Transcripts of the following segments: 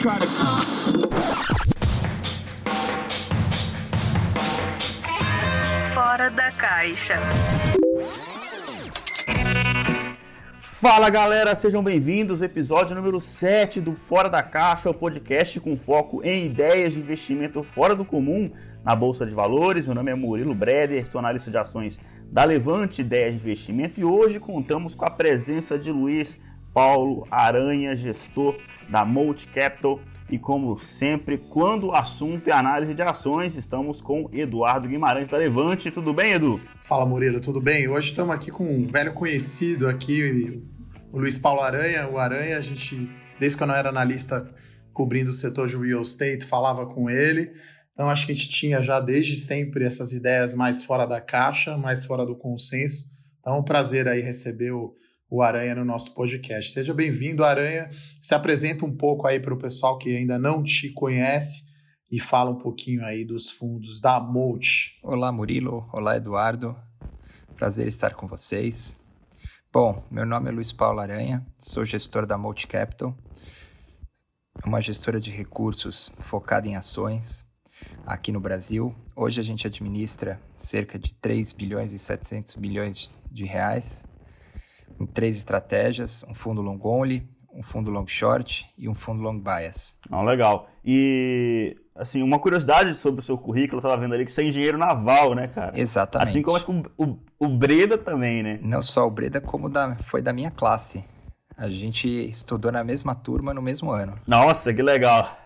try to. Fora da caixa. Fala galera, sejam bem-vindos. Episódio número 7 do Fora da Caixa, o podcast com foco em ideias de investimento fora do comum na Bolsa de Valores. Meu nome é Murilo Breder, sou analista de ações da Levante Ideias de Investimento e hoje contamos com a presença de Luiz Paulo Aranha, gestor da Multi Capital. E como sempre, quando o assunto é análise de ações, estamos com Eduardo Guimarães da Levante. Tudo bem, Edu? Fala, Murilo, tudo bem? Hoje estamos aqui com um velho conhecido aqui, o Luiz Paulo Aranha. O Aranha, a gente, desde que eu não era analista cobrindo o setor de real estate, falava com ele. Então, acho que a gente tinha já desde sempre essas ideias mais fora da caixa, mais fora do consenso. Então, é um prazer aí receber o, o Aranha no nosso podcast. Seja bem-vindo, Aranha. Se apresenta um pouco aí para o pessoal que ainda não te conhece e fala um pouquinho aí dos fundos da Multi. Olá, Murilo. Olá, Eduardo. Prazer estar com vocês. Bom, meu nome é Luiz Paulo Aranha, sou gestor da Multi Capital, uma gestora de recursos focada em ações aqui no Brasil. Hoje a gente administra cerca de 3 bilhões e 700 milhões de reais com três estratégias, um fundo long only, um fundo long short e um fundo long bias. Ah, legal. E assim, uma curiosidade sobre o seu currículo, eu tava vendo ali que você é engenheiro naval, né, cara? Exatamente. Assim como acho que o, o, o Breda também, né? Não só o Breda, como da, foi da minha classe. A gente estudou na mesma turma no mesmo ano. Nossa, que legal.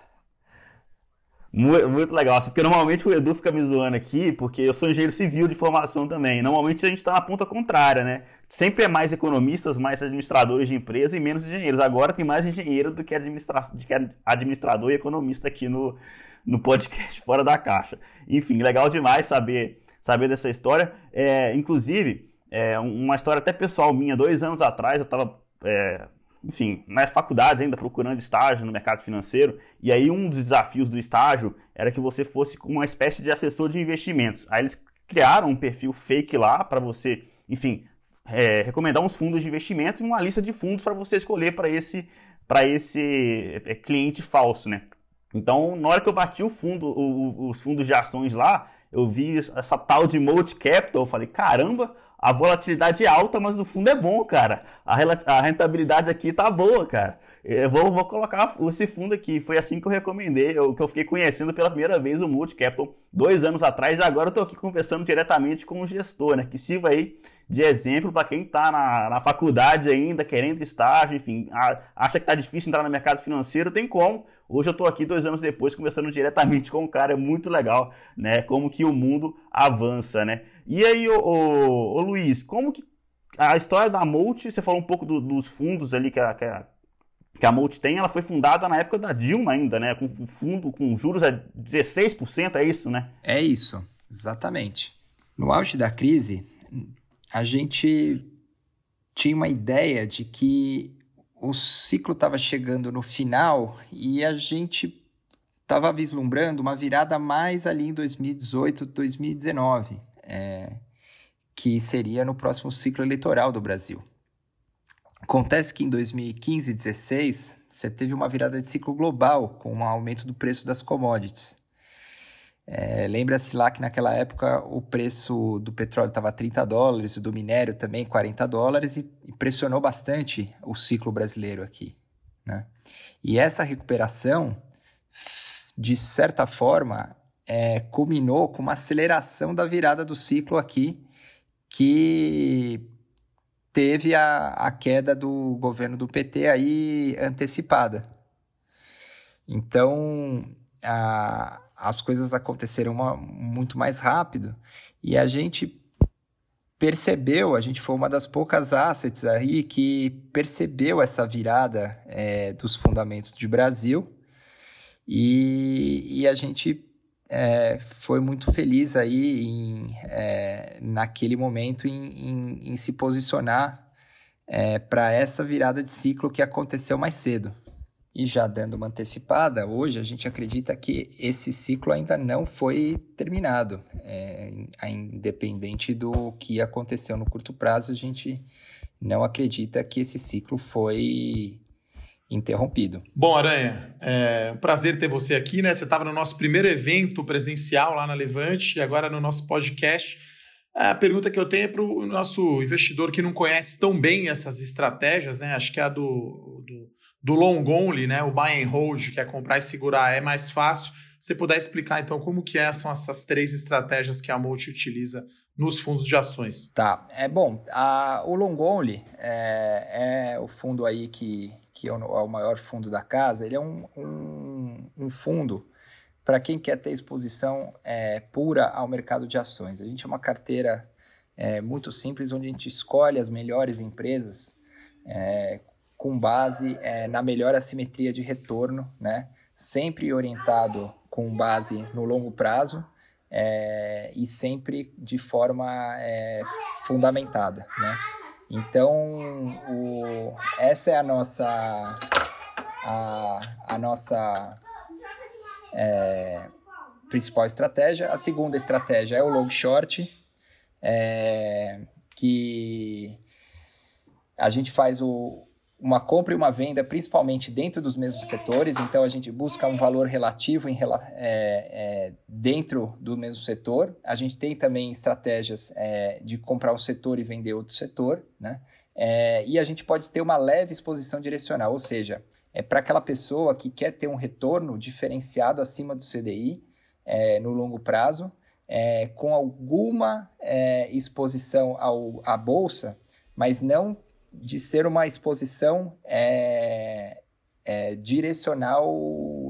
Muito, legal, assim, porque normalmente o Edu fica me zoando aqui, porque eu sou engenheiro civil de formação também. Normalmente a gente está na ponta contrária, né? Sempre é mais economistas, mais administradores de empresa e menos engenheiros. Agora tem mais engenheiro do que, administra que administrador e economista aqui no, no podcast Fora da Caixa. Enfim, legal demais saber, saber dessa história. É, inclusive, é, uma história até pessoal minha, dois anos atrás, eu estava é, enfim, na faculdade ainda procurando estágio no mercado financeiro, e aí um dos desafios do estágio era que você fosse uma espécie de assessor de investimentos. Aí eles criaram um perfil fake lá para você, enfim, é, recomendar uns fundos de investimento e uma lista de fundos para você escolher para esse, para esse é, cliente falso, né? Então, na hora que eu bati o fundo, o, os fundos de ações lá, eu vi essa tal de multi capital, eu falei, caramba, a volatilidade é alta, mas no fundo é bom, cara. A, rentabilidade aqui tá boa, cara. Eu vou, vou colocar esse fundo aqui. Foi assim que eu recomendei, eu, que eu fiquei conhecendo pela primeira vez o Multi Capital dois anos atrás. E agora eu tô aqui conversando diretamente com o gestor, né? Que sirva aí de exemplo para quem está na, na faculdade ainda, querendo estágio, enfim, a, acha que está difícil entrar no mercado financeiro, tem como. Hoje eu estou aqui dois anos depois conversando diretamente com o cara, é muito legal, né? Como que o mundo avança, né? E aí, ô, ô, ô Luiz, como que a história da Multi, você falou um pouco do, dos fundos ali que a, que a, que a Multi tem, ela foi fundada na época da Dilma ainda, né? Com fundo com juros a 16%, é isso, né? É isso, exatamente. No auge da crise, a gente tinha uma ideia de que o ciclo estava chegando no final e a gente estava vislumbrando uma virada mais ali em 2018, 2019, é, que seria no próximo ciclo eleitoral do Brasil. Acontece que em 2015 e 2016 você teve uma virada de ciclo global com um aumento do preço das commodities. É, Lembra-se lá que naquela época o preço do petróleo estava 30 dólares, o do minério também 40 dólares e, e pressionou bastante o ciclo brasileiro aqui. Né? E essa recuperação, de certa forma, é, culminou com uma aceleração da virada do ciclo aqui, que teve a, a queda do governo do PT aí antecipada. Então, a, as coisas aconteceram uma, muito mais rápido e a gente percebeu, a gente foi uma das poucas assets aí que percebeu essa virada é, dos fundamentos de Brasil e, e a gente é, foi muito feliz aí em, é, naquele momento em, em, em se posicionar é, para essa virada de ciclo que aconteceu mais cedo. E já dando uma antecipada, hoje a gente acredita que esse ciclo ainda não foi terminado. É, independente do que aconteceu no curto prazo, a gente não acredita que esse ciclo foi interrompido. Bom, Aranha, é um prazer ter você aqui, né? Você estava no nosso primeiro evento presencial lá na Levante e agora no nosso podcast. A pergunta que eu tenho é para o nosso investidor que não conhece tão bem essas estratégias, né? Acho que é a do, do, do long only, né? O buy and hold, que é comprar e segurar, é mais fácil. Se você puder explicar, então, como que é, são essas três estratégias que a Multi utiliza nos fundos de ações. Tá, é bom, a, o long only é, é o fundo aí que, que é o, é o, maior fundo da casa, ele é um, um, um fundo para quem quer ter exposição é, pura ao mercado de ações. A gente é uma carteira é, muito simples, onde a gente escolhe as melhores empresas é, com base é, na melhor assimetria de retorno, né? sempre orientado com base no longo prazo é, e sempre de forma é, fundamentada. Né? Então, o, essa é a nossa, a, a nossa é, principal estratégia. A segunda estratégia é o long short, é, que a gente faz o, uma compra e uma venda principalmente dentro dos mesmos setores, então a gente busca um valor relativo em, é, é, dentro do mesmo setor. A gente tem também estratégias é, de comprar um setor e vender outro setor, né? É, e a gente pode ter uma leve exposição direcional, ou seja, é para aquela pessoa que quer ter um retorno diferenciado acima do CDI é, no longo prazo, é, com alguma exposição ao, à bolsa, mas não de ser uma exposição é, é, direcional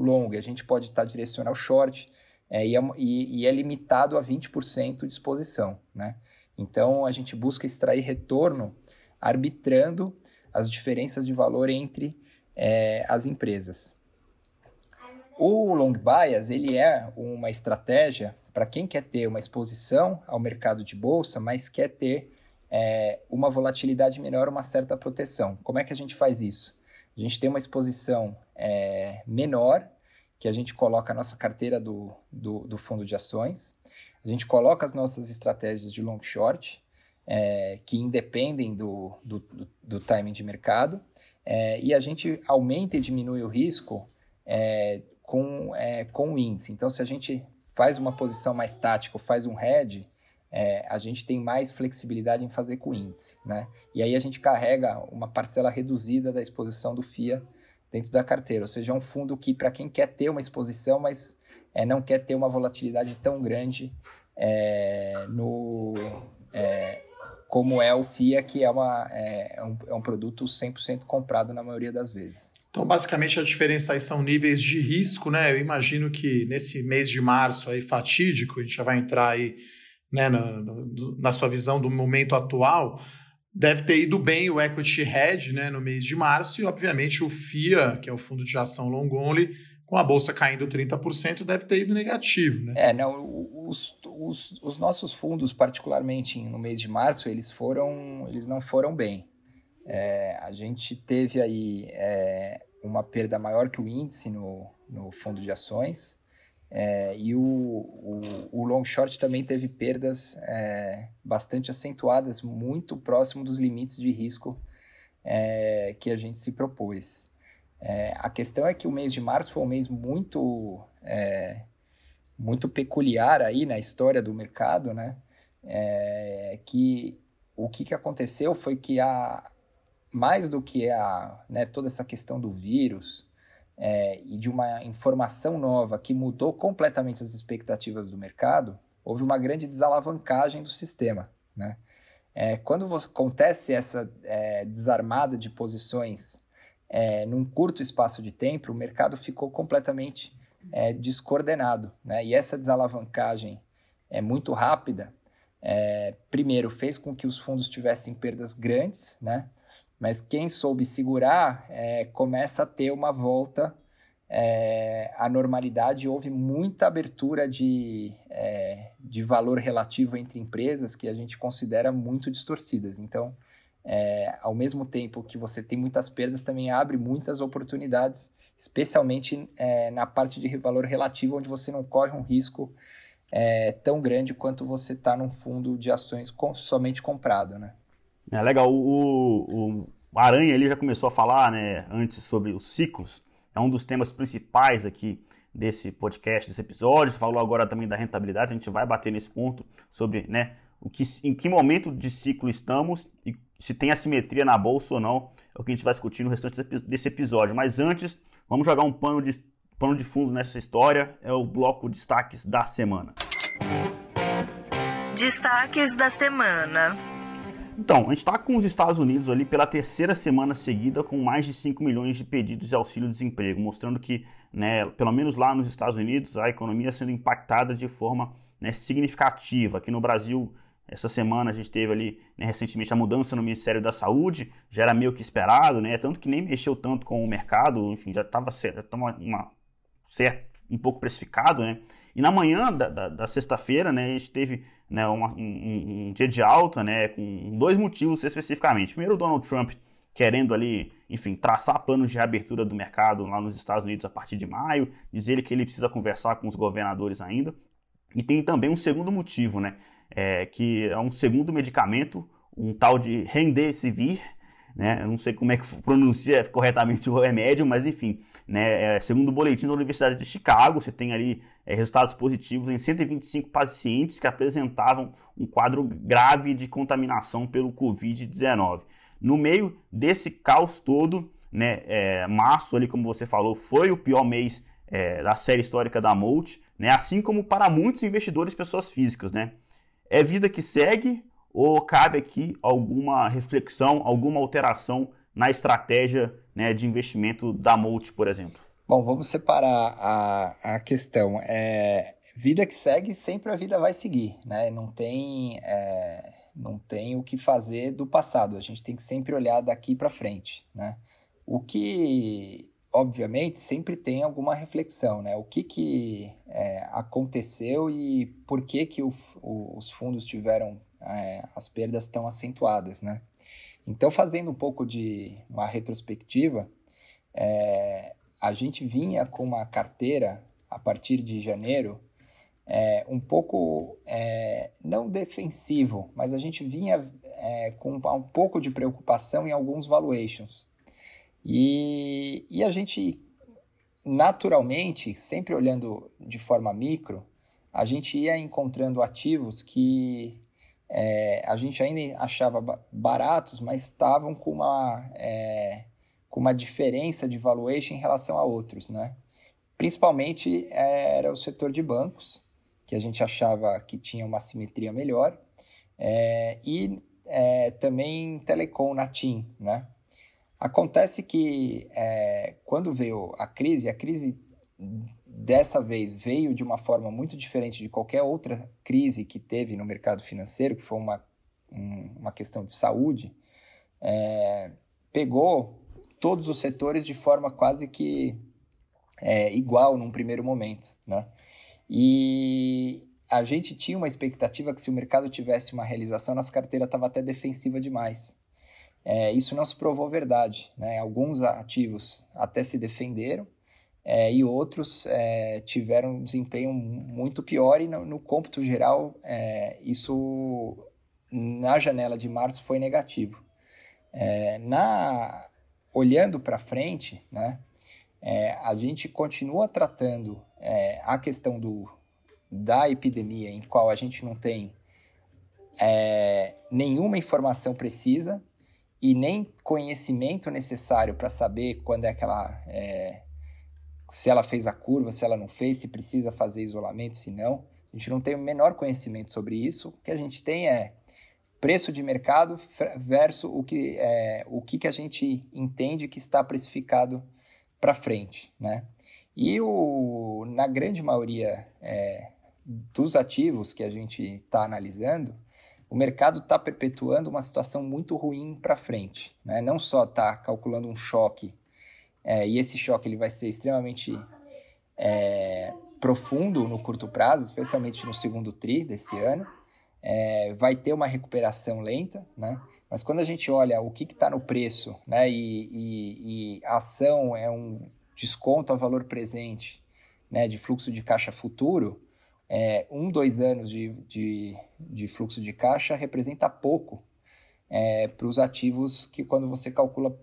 longa. A gente pode estar direcional short é, e, e, e, é limitado a 20% de exposição. Né? Então a gente busca extrair retorno arbitrando as diferenças de valor entre é, as empresas. O long bias ele é uma estratégia para quem quer ter uma exposição ao mercado de bolsa, mas quer ter é, uma volatilidade menor, uma certa proteção. Como é que a gente faz isso? A gente tem uma exposição é, menor, que a gente coloca a nossa carteira do, do, do, fundo de ações, a gente coloca as nossas estratégias de long short, é, que independem do, do, do timing de mercado, é, e a gente aumenta e diminui o risco é, com, é, com o índice. Então, se a gente faz uma posição mais tática faz um hedge, é, a gente tem mais flexibilidade em fazer com índice. Né? E aí a gente carrega uma parcela reduzida da exposição do FIA dentro da carteira. Ou seja, é um fundo que, para quem quer ter uma exposição, mas é, não quer ter uma volatilidade tão grande é, no, é, como é o FIA, que é, uma, é, é, um, é um produto 100% comprado na maioria das vezes. Então, basicamente, a diferença aí são níveis de risco, né? Eu imagino que nesse mês de março aí fatídico, a gente já vai entrar aí né, na, na sua visão do momento atual, deve ter ido bem o equity hedge né, no mês de março e, obviamente, o FIA, que é o fundo de ação long only, com a bolsa caindo 30%, deve ter ido negativo, né? É, não, os, os, os, nossos fundos, particularmente no mês de março, eles foram, eles não foram bem. É, a gente teve aí é, uma perda maior que o índice no, no fundo de ações, é, e o, o, o, long short também teve perdas é, bastante acentuadas, muito próximo dos limites de risco é, que a gente se propôs. É, a questão é que o mês de março foi um mês muito, é, muito peculiar aí na história do mercado, né? É, que o que, que aconteceu foi que a, mais do que a, né, toda essa questão do vírus é, e de uma informação nova que mudou completamente as expectativas do mercado, houve uma grande desalavancagem do sistema, né? É, quando acontece essa é, desarmada de posições é, num curto espaço de tempo, o mercado ficou completamente é, descoordenado. Né? E essa desalavancagem é muito rápida, é, primeiro, fez com que os fundos tivessem perdas grandes, né? Mas quem soube segurar é, começa a ter uma volta é, à normalidade. Houve muita abertura de, é, de valor relativo entre empresas que a gente considera muito distorcidas. Então, é, ao mesmo tempo que você tem muitas perdas, também abre muitas oportunidades, especialmente é, na parte de valor relativo, onde você não corre um risco é, tão grande quanto você está num fundo de ações com, somente comprado, né? É legal. O, o, o Aranha ali já começou a falar né, antes sobre os ciclos, é um dos temas principais aqui desse podcast, desse episódio. Você falou agora também da rentabilidade, a gente vai bater nesse ponto sobre né, o que, em que momento de ciclo estamos e se tem assimetria na bolsa ou não. É o que a gente vai discutir no restante desse episódio. Mas antes, vamos jogar um pano de, pano de fundo nessa história. É o bloco destaques da semana. Destaques da semana. Então, a gente está com os Estados Unidos ali pela terceira semana seguida com mais de 5 milhões de pedidos de auxílio-desemprego, mostrando que, né, pelo menos lá nos Estados Unidos, a economia sendo impactada de forma né, significativa. Aqui no Brasil, essa semana a gente teve ali né, recentemente a mudança no Ministério da Saúde, já era meio que esperado, né? Tanto que nem mexeu tanto com o mercado, enfim, já estava uma, certo, um pouco precificado, né? E na manhã da, da, da sexta-feira, né, a gente teve né, uma, um, um, dia de alta, né, com dois motivos especificamente. Primeiro, o Donald Trump querendo ali, enfim, traçar planos de reabertura do mercado lá nos Estados Unidos a partir de maio, dizer que ele precisa conversar com os governadores ainda. E tem também um segundo motivo, né, é, que é um segundo medicamento, um tal de Remdesivir, né? Eu não sei como é que pronuncia corretamente o remédio, mas enfim, né? É, segundo o boletim da Universidade de Chicago, você tem ali é, resultados positivos em 125 pacientes que apresentavam um quadro grave de contaminação pelo Covid-19. No meio desse caos todo, né? É, março ali, como você falou, foi o pior mês é, da série histórica da Molt, né? Assim como para muitos investidores, pessoas físicas, né? É vida que segue ou cabe aqui alguma reflexão, alguma alteração na estratégia né, de investimento da Molt, por exemplo? Bom, vamos separar a, a questão. É, vida que segue, sempre a vida vai seguir, né? Não tem, é, não tem o que fazer do passado. A gente tem que sempre olhar daqui para frente, né? O que, obviamente, sempre tem alguma reflexão, né? O que, que é, aconteceu e por que, que o, o, os fundos tiveram é, as perdas estão acentuadas, né? Então, fazendo um pouco de uma retrospectiva, é, a gente vinha com uma carteira a partir de janeiro é, um pouco é, não defensivo, mas a gente vinha é, com um pouco de preocupação em alguns valuations. E, e a gente, naturalmente, sempre olhando de forma micro, a gente ia encontrando ativos que é, a gente ainda achava baratos, mas estavam com uma, é, com uma diferença de valuation em relação a outros, né? Principalmente é, era o setor de bancos, que a gente achava que tinha uma simetria melhor, é, e é, também telecom na TIM, né? Acontece que é, quando veio a crise, a crise dessa vez veio de uma forma muito diferente de qualquer outra crise que teve no mercado financeiro, que foi uma, um, uma questão de saúde, é, pegou todos os setores de forma quase que é, igual num primeiro momento, né? E a gente tinha uma expectativa que se o mercado tivesse uma realização, nossa carteira estava até defensiva demais. É, isso não se provou verdade, né? Alguns ativos até se defenderam, é, e outros é, tiveram um desempenho muito pior, e no, no cômputo geral, é, isso na janela de março foi negativo. É, na, olhando para frente, né, é, a gente continua tratando é, a questão do, da epidemia, em qual a gente não tem nenhuma informação precisa e nem conhecimento necessário para saber quando é que ela se ela fez a curva, se ela não fez, se precisa fazer isolamento, se não. A gente não tem o menor conhecimento sobre isso. O que a gente tem é preço de mercado versus o que, é, o que, que a gente entende que está precificado para frente, né? E o, na grande maioria é, dos ativos que a gente está analisando, o mercado está perpetuando uma situação muito ruim para frente. Né? Não só está calculando um choque é, e esse choque ele vai ser extremamente é, profundo no curto prazo, especialmente no segundo TRI desse ano. É, vai ter uma recuperação lenta, né? Mas quando a gente olha o que está no preço, né, e, e, e, a ação é um desconto a valor presente, né, de fluxo de caixa futuro, é, um, dois anos de, de, de fluxo de caixa representa pouco é, para os ativos que quando você calcula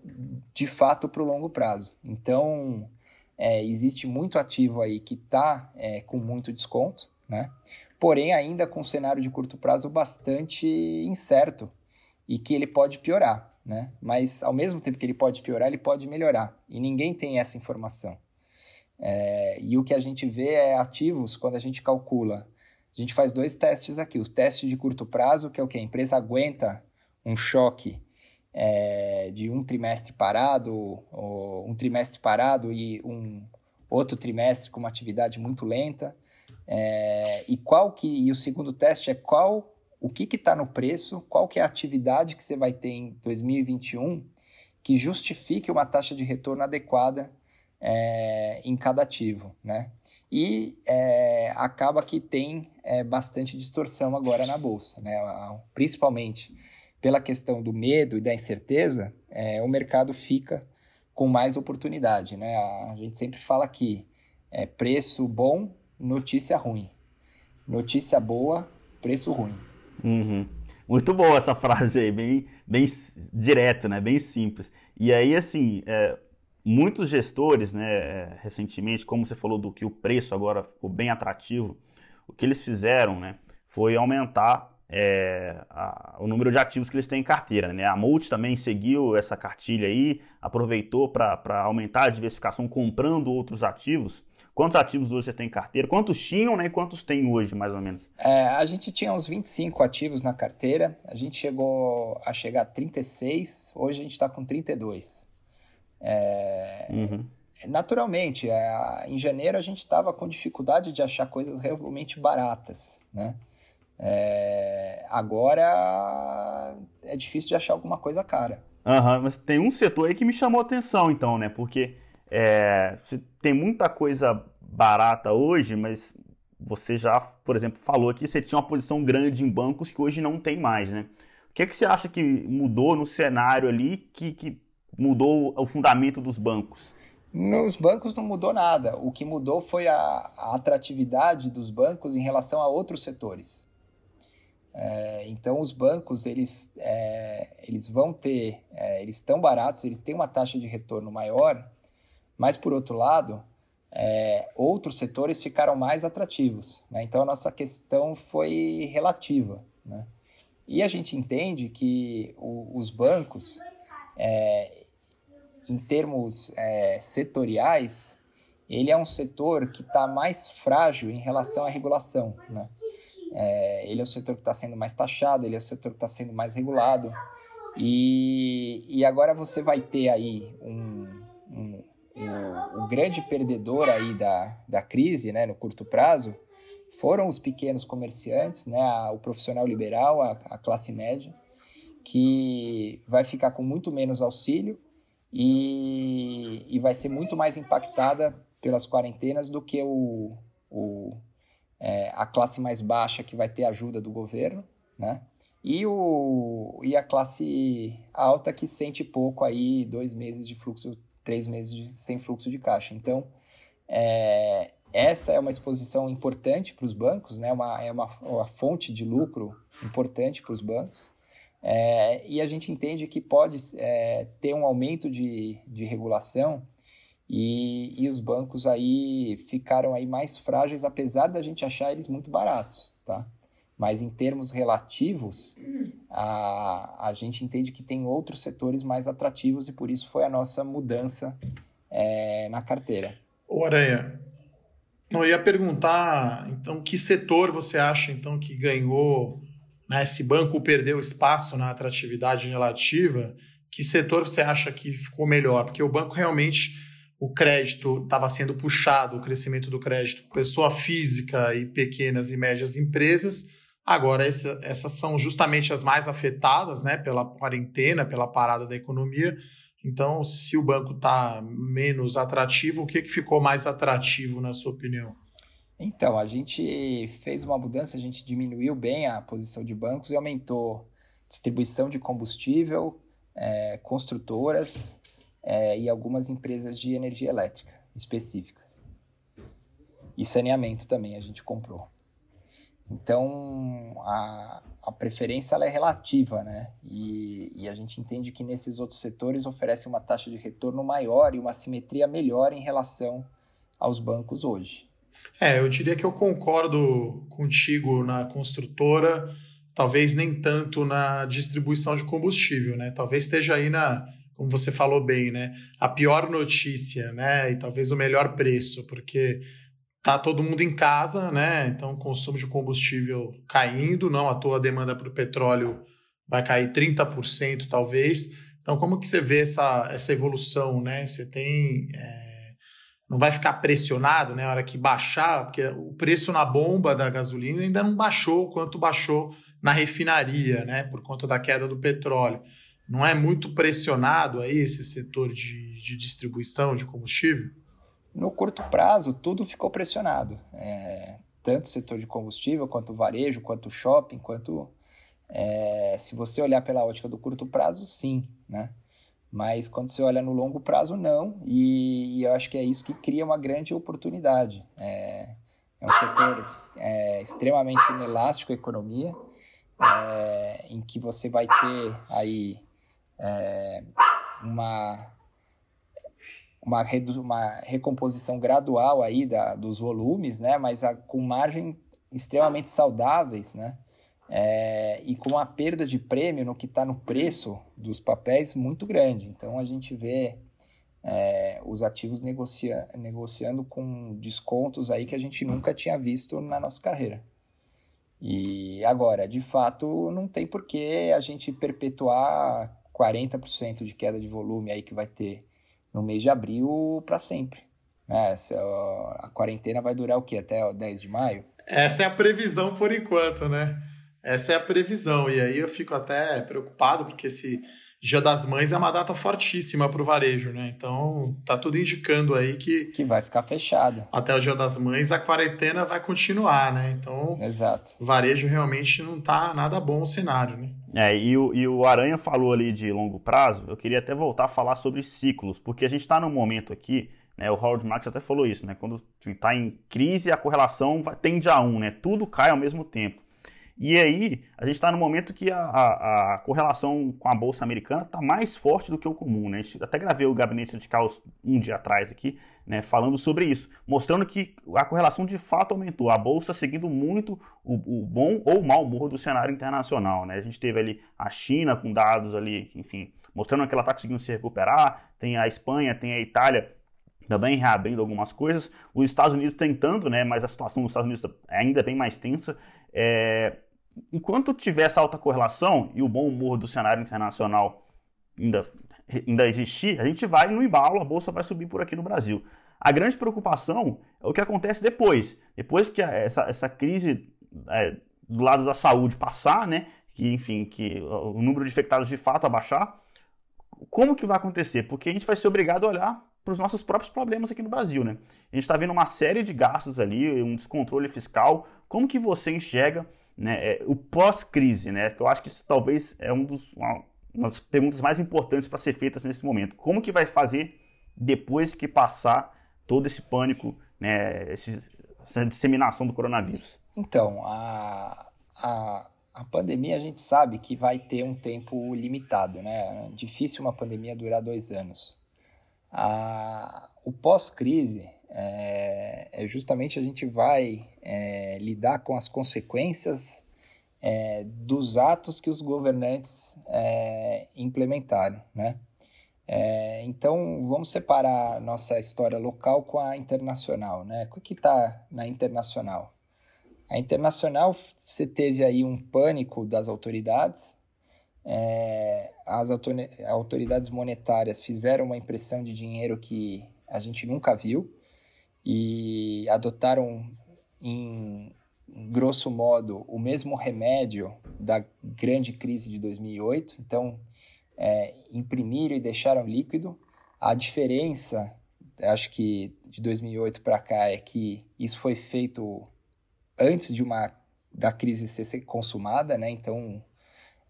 de fato para o longo prazo. Então, é, existe muito ativo aí que está é, com muito desconto, né? porém ainda com um cenário de curto prazo bastante incerto e que ele pode piorar. Né? Mas ao mesmo tempo que ele pode piorar, ele pode melhorar. E ninguém tem essa informação. É, e o que a gente vê é ativos quando a gente calcula. A gente faz dois testes aqui. O teste de curto prazo, que é o que? A empresa aguenta um choque é, de um trimestre parado, um trimestre parado e um outro trimestre com uma atividade muito lenta. É, e qual que e o segundo teste é qual o que está no preço, qual que é a atividade que você vai ter em 2021 que justifique uma taxa de retorno adequada é, em cada ativo, né? E é, acaba que tem é, bastante distorção agora na bolsa, né? Principalmente pela questão do medo e da incerteza, é, o mercado fica com mais oportunidade, né? A gente sempre fala que é preço bom, notícia ruim. Notícia boa, preço ruim. Uhum. Muito boa essa frase aí, bem, bem direto, né? Bem simples. E aí, assim, é, muitos gestores, né, é, recentemente, como você falou do que o preço agora ficou bem atrativo, o que eles fizeram, né, foi aumentar é, a, o número de ativos que eles têm em carteira. Né? A Multi também seguiu essa cartilha aí, aproveitou para aumentar a diversificação comprando outros ativos. Quantos ativos hoje você tem em carteira? Quantos tinham, né? E quantos tem hoje, mais ou menos? É, a gente tinha uns 25 ativos na carteira. A gente chegou a chegar a 36. Hoje a gente está com 32. É, uhum. Naturalmente, é, em janeiro a gente estava com dificuldade de achar coisas realmente baratas, né? É, agora é difícil de achar alguma coisa cara. Uhum, mas tem um setor aí que me chamou a atenção, então, né? Porque é, tem muita coisa barata hoje, mas você já, por exemplo, falou que você tinha uma posição grande em bancos que hoje não tem mais, né? O que, é que você acha que mudou no cenário ali que, que mudou o fundamento dos bancos? Nos bancos não mudou nada. O que mudou foi a, a atratividade dos bancos em relação a outros setores. É, então, os bancos, eles, é, eles vão ter, é, eles estão baratos, eles têm uma taxa de retorno maior, mas, por outro lado, é, outros setores ficaram mais atrativos. Né? Então, a nossa questão foi relativa. Né? E a gente entende que o, os bancos, é, em termos é, setoriais, ele é um setor que está mais frágil em relação à regulação. Né? É, ele é o setor que está sendo mais taxado, ele é o setor que está sendo mais regulado. E, e agora você vai ter aí um, um o, o, grande perdedor aí da, da crise, né, no curto prazo, foram os pequenos comerciantes, né, a, o profissional liberal, a, a, classe média, que vai ficar com muito menos auxílio e, e vai ser muito mais impactada pelas quarentenas do que o, o é, a classe mais baixa que vai ter ajuda do governo, né? E, o, e a classe alta que sente pouco aí, dois meses de fluxo três meses de, sem fluxo de caixa. Então, é, essa é uma exposição importante para os bancos, né? uma, é uma, uma fonte de lucro importante para os bancos. É, e a gente entende que pode é, ter um aumento de, de regulação e, e os bancos aí ficaram aí mais frágeis, apesar da gente achar eles muito baratos, tá? Mas em termos relativos, a, a gente entende que tem outros setores mais atrativos e por isso foi a nossa mudança é, na carteira. Ô Aranha, eu ia perguntar, então, que setor você acha então que ganhou, né, esse banco perdeu espaço na atratividade relativa, que setor você acha que ficou melhor? Porque o banco realmente, o crédito estava sendo puxado, o crescimento do crédito, pessoa física e pequenas e médias empresas, Agora, essa, essas são justamente as mais afetadas né, pela quarentena, pela parada da economia. Então, se o banco está menos atrativo, o que, que ficou mais atrativo, na sua opinião? Então, a gente fez uma mudança, a gente diminuiu bem a posição de bancos e aumentou distribuição de combustível, é, construtoras é, e algumas empresas de energia elétrica específicas. E saneamento também a gente comprou. Então, a, a preferência ela é relativa, né? E, e, a gente entende que nesses outros setores oferece uma taxa de retorno maior e uma simetria melhor em relação aos bancos hoje. É, eu diria que eu concordo contigo na construtora, talvez nem tanto na distribuição de combustível, né? Talvez esteja aí na, como você falou bem, né? A pior notícia, né? E talvez o melhor preço, porque tá todo mundo em casa, né? Então o consumo de combustível caindo, não à toa a demanda para o petróleo vai cair 30% talvez. Então como que você vê essa, essa evolução, né? Você tem é não vai ficar pressionado, né? Na hora que baixar, porque o preço na bomba da gasolina ainda não baixou quanto baixou na refinaria, né? Por conta da queda do petróleo. Não é muito pressionado aí esse setor de, de distribuição de combustível? No curto prazo, tudo ficou pressionado. É, tanto o setor de combustível, quanto o varejo, quanto o shopping, quanto. É, se você olhar pela ótica do curto prazo, sim, né? Mas quando você olha no longo prazo, não. E, e eu acho que é isso que cria uma grande oportunidade. É, é um setor é, extremamente inelástico à economia, é, em que você vai ter aí é, uma, uma, uma recomposição gradual aí da, dos volumes, né? mas a, com margem extremamente saudáveis, né? é, e com uma perda de prêmio no que está no preço dos papéis muito grande. Então a gente vê é, os ativos negocia negociando com descontos aí que a gente nunca tinha visto na nossa carreira. E agora, de fato, não tem por que a gente perpetuar 40% de queda de volume aí que vai ter no mês de abril para sempre. É, a quarentena vai durar o quê? Até o 10 de maio? Essa é a previsão por enquanto, né? Essa é a previsão. E aí eu fico até preocupado, porque esse Dia das Mães é uma data fortíssima para o varejo, né? Então tá tudo indicando aí que. Que vai ficar fechada. Até o Dia das Mães a quarentena vai continuar, né? Então. Exato. O varejo realmente não tá nada bom o cenário, né? É, e o, e o Aranha falou ali de longo prazo, eu queria até voltar a falar sobre ciclos, porque a gente está num momento aqui né, o Howard Marks até falou isso, né? Quando está em crise, a correlação vai, tende a um, né? Tudo cai ao mesmo tempo. E aí, a gente está no momento que a, a, a, correlação com a Bolsa Americana está mais forte do que o comum. Né? A gente até gravei o Gabinete de Caos um dia atrás aqui, né, falando sobre isso, mostrando que a correlação de fato aumentou. A Bolsa seguindo muito o, o bom ou mau humor do cenário internacional. Né? A gente teve ali a China com dados ali, enfim, mostrando que ela está conseguindo se recuperar, tem a Espanha, tem a Itália também reabrindo algumas coisas, os Estados Unidos tentando, né, mas a situação nos Estados Unidos é ainda bem mais tensa. É, enquanto tiver essa alta correlação e o bom humor do cenário internacional ainda, ainda existir, a gente vai no embalo, a bolsa vai subir por aqui no Brasil. A grande preocupação é o que acontece depois. Depois que essa, essa crise é, do lado da saúde passar, né? Que, enfim, que o número de infectados de fato abaixar, como que vai acontecer? Porque a gente vai ser obrigado a olhar para os nossos próprios problemas aqui no Brasil, né? A gente está vendo uma série de gastos ali, um descontrole fiscal. Como que você enxerga né, é, o pós-crise, né, que eu acho que isso talvez é um dos, uma, uma das perguntas mais importantes para ser feitas nesse momento. Como que vai fazer depois que passar todo esse pânico, né, esse, essa disseminação do coronavírus? Então, a, a, a pandemia a gente sabe que vai ter um tempo limitado, né? É difícil uma pandemia durar dois anos. A, o pós-crise é, é, justamente a gente vai é, lidar com as consequências é, dos atos que os governantes é, implementaram, né? É, então, vamos separar nossa história local com a internacional, né? O que está na internacional? A internacional, você teve aí um pânico das autoridades, é, as autoridades monetárias fizeram uma impressão de dinheiro que a gente nunca viu, e adotaram, em grosso modo, o mesmo remédio da grande crise de 2008. Então, é, imprimiram e deixaram líquido. A diferença, acho que de 2008 para cá, é que isso foi feito antes de uma da crise ser consumada, né? Então,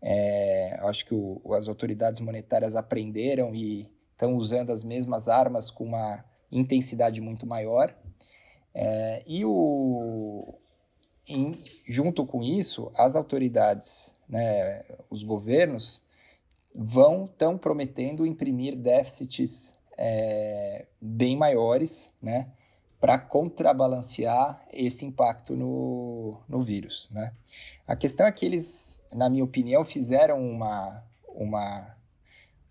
é, acho que o, as autoridades monetárias aprenderam e estão usando as mesmas armas com uma intensidade muito maior. É, e, o, em, junto com isso, as autoridades, né, os governos, vão estão prometendo imprimir déficits é, bem maiores, né, para contrabalancear esse impacto no, no vírus, né. A questão é que eles, na minha opinião, fizeram uma, uma,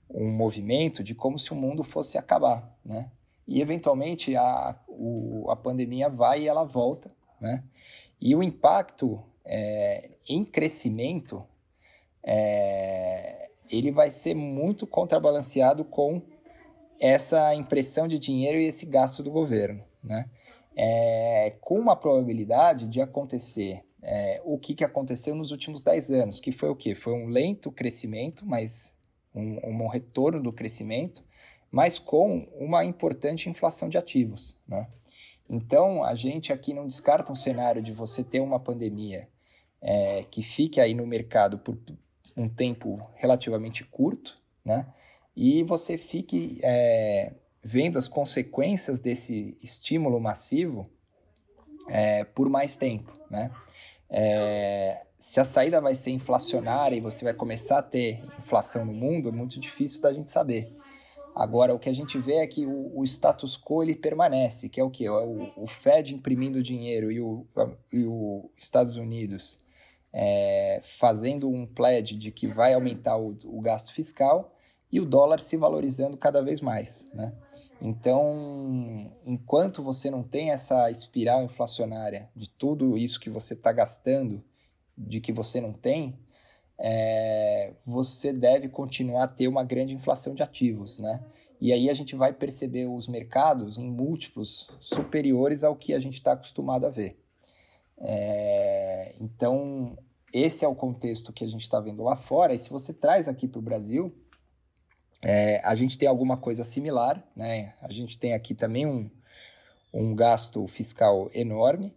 um movimento de como se o mundo fosse acabar, né, e eventualmente a, o, a pandemia vai e ela volta, né, e o impacto é, em crescimento é, ele vai ser muito contrabalanceado com essa impressão de dinheiro e esse gasto do governo, né? É, com uma probabilidade de acontecer é, o que, que aconteceu nos últimos 10 anos, que foi o quê? Foi um lento crescimento, mas um, um retorno do crescimento, mas com uma importante inflação de ativos, né? Então, a gente aqui não descarta um cenário de você ter uma pandemia é, que fique aí no mercado por um tempo relativamente curto, né? E você fique é, vendo as consequências desse estímulo massivo é, por mais tempo, né? É, se a saída vai ser inflacionária e você vai começar a ter inflação no mundo, é muito difícil da gente saber. Agora, o que a gente vê é que o, o status quo ele permanece, que é o que? É o, o Fed imprimindo dinheiro e os e o Estados Unidos é, fazendo um pledge de que vai aumentar o, o, gasto fiscal e o dólar se valorizando cada vez mais, né? Então, enquanto você não tem essa espiral inflacionária de tudo isso que você está gastando, de que você não tem, é, você deve continuar a ter uma grande inflação de ativos, né? E aí a gente vai perceber os mercados em múltiplos superiores ao que a gente está acostumado a ver. É, então, esse é o contexto que a gente está vendo lá fora. E se você traz aqui para o Brasil, é, a gente tem alguma coisa similar, né? A gente tem aqui também um, um gasto fiscal enorme,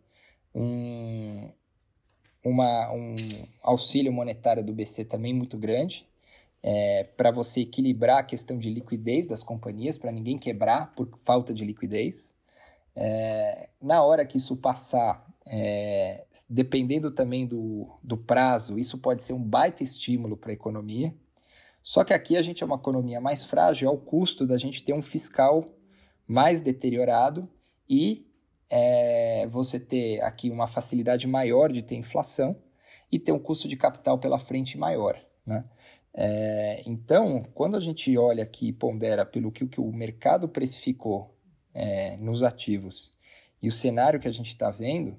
um, uma, um auxílio monetário do BC também muito grande, é, para você equilibrar a questão de liquidez das companhias, para ninguém quebrar por falta de liquidez. É, na hora que isso passar, é, dependendo também do, do prazo, isso pode ser um baita estímulo para a economia. Só que aqui a gente é uma economia mais frágil, ao custo da gente ter um fiscal mais deteriorado e é você ter aqui uma facilidade maior de ter inflação e ter um custo de capital pela frente maior. Né? É, então, quando a gente olha aqui e pondera pelo que, que o mercado precificou é, nos ativos e o cenário que a gente está vendo,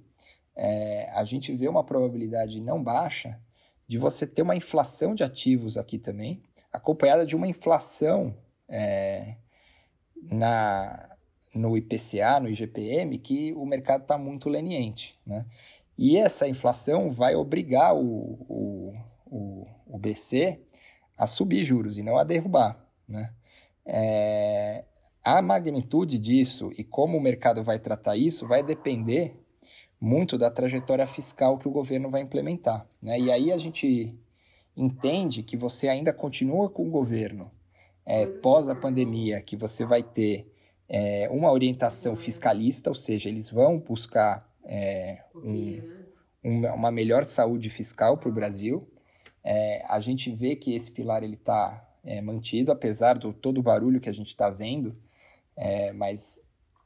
é, a gente vê uma probabilidade não baixa de você ter uma inflação de ativos aqui também, acompanhada de uma inflação é, na, no IPCA, no IGPM, que o mercado está muito leniente. Né? E essa inflação vai obrigar o, o, o, o, BC a subir juros e não a derrubar. Né? É, a magnitude disso e como o mercado vai tratar isso vai depender muito da trajetória fiscal que o governo vai implementar. Né? E aí a gente entende que você ainda continua com o governo é, pós a pandemia, que você vai ter é, uma orientação fiscalista, ou seja, eles vão buscar é, um, uma melhor saúde fiscal para o Brasil. É, a gente vê que esse pilar ele está é, mantido, apesar do todo o barulho que a gente está vendo, é, mas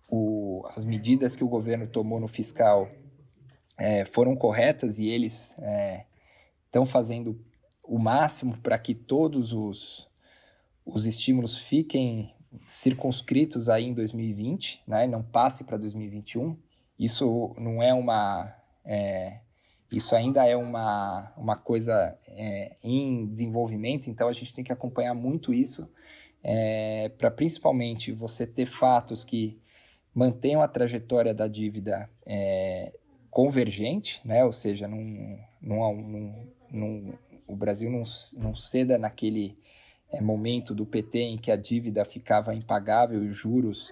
o, as medidas que o governo tomou no fiscal é, foram corretas e eles estão fazendo o máximo para que todos os, os estímulos fiquem circunscritos aí em 2020, né? Não passe para 2021. Isso não é uma, é, isso ainda é uma, uma coisa é, em desenvolvimento. Então a gente tem que acompanhar muito isso é, para principalmente você ter fatos que mantenham a trajetória da dívida é, convergente, né? Ou seja, o Brasil não, não ceda naquele é, momento do PT em que a dívida ficava impagável e os juros,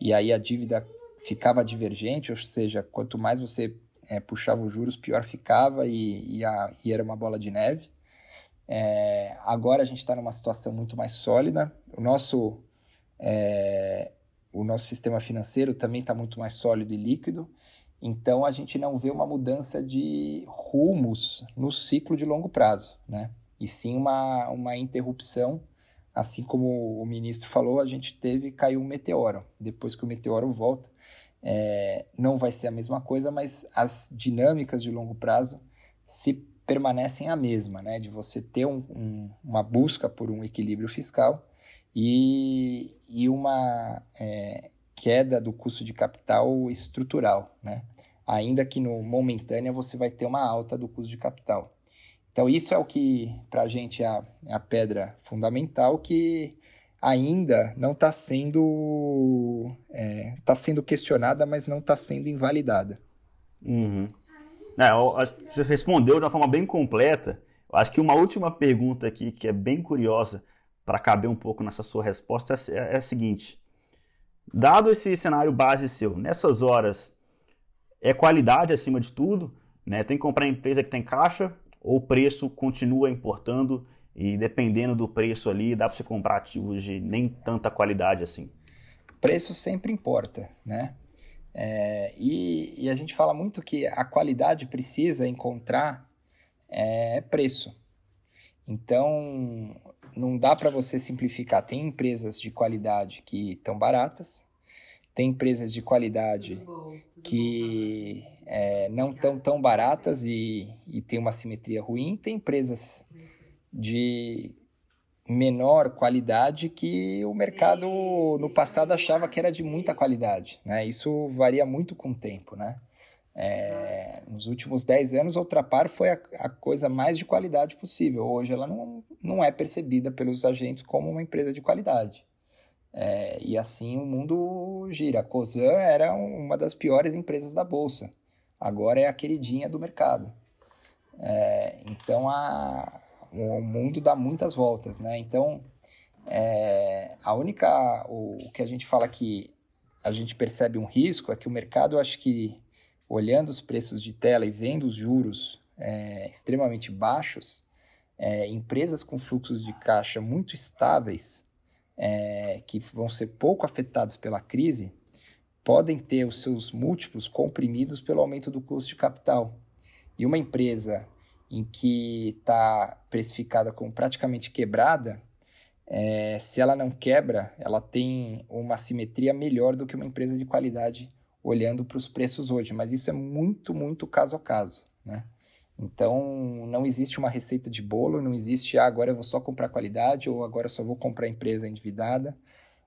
e aí a dívida ficava divergente, ou seja, quanto mais você é, puxava os juros, pior ficava e, e, a, e era uma bola de neve. É, agora a gente está numa situação muito mais sólida. O nosso, é, o nosso sistema financeiro também está muito mais sólido e líquido. Então a gente não vê uma mudança de rumos no ciclo de longo prazo, né? E sim uma, uma interrupção, assim como o ministro falou, a gente teve caiu um meteoro. Depois que o meteoro volta, é, não vai ser a mesma coisa, mas as dinâmicas de longo prazo se permanecem a mesma, né? De você ter um, um, uma busca por um equilíbrio fiscal e, e uma é, queda do custo de capital estrutural, né? Ainda que no momentânea você vai ter uma alta do custo de capital. Então isso é o que para a gente é a, é a pedra fundamental que ainda não está sendo é, tá sendo questionada, mas não está sendo invalidada. Uhum. É, você respondeu de uma forma bem completa. Eu acho que uma última pergunta aqui que é bem curiosa para caber um pouco nessa sua resposta é, é, a seguinte: Dado esse cenário base seu, nessas horas, é qualidade acima de tudo, né? Tem que comprar empresa que tem caixa ou o preço continua importando e dependendo do preço ali, dá para você comprar ativos de nem tanta qualidade assim. Preço sempre importa, né? É, e, e, a gente fala muito que a qualidade precisa encontrar é, preço. Então, não dá para você simplificar. Tem empresas de qualidade que estão baratas, tem empresas de qualidade que é, não estão tão baratas e, e tem uma simetria ruim, tem empresas de menor qualidade que o mercado no passado achava que era de muita qualidade. Né? Isso varia muito com o tempo, né? É, nos últimos 10 anos, a Ultrapar foi a, a, coisa mais de qualidade possível. Hoje, ela não, não é percebida pelos agentes como uma empresa de qualidade. É, e assim o mundo gira. A Cosan era uma das piores empresas da Bolsa. Agora é a queridinha do mercado. É, então, a, o mundo dá muitas voltas, né? Então, é, a única... O, o que a gente fala que a gente percebe um risco é que o mercado, acho que olhando os preços de tela e vendo os juros é, extremamente baixos, é, empresas com fluxos de caixa muito estáveis, é, que vão ser pouco afetados pela crise, podem ter os seus múltiplos comprimidos pelo aumento do custo de capital. E uma empresa em que está precificada como praticamente quebrada, é, se ela não quebra, ela tem uma simetria melhor do que uma empresa de qualidade olhando para os preços hoje, mas isso é muito, muito caso a caso, né? Então, não existe uma receita de bolo, não existe, ah, agora eu vou só comprar qualidade, ou agora eu só vou comprar empresa endividada,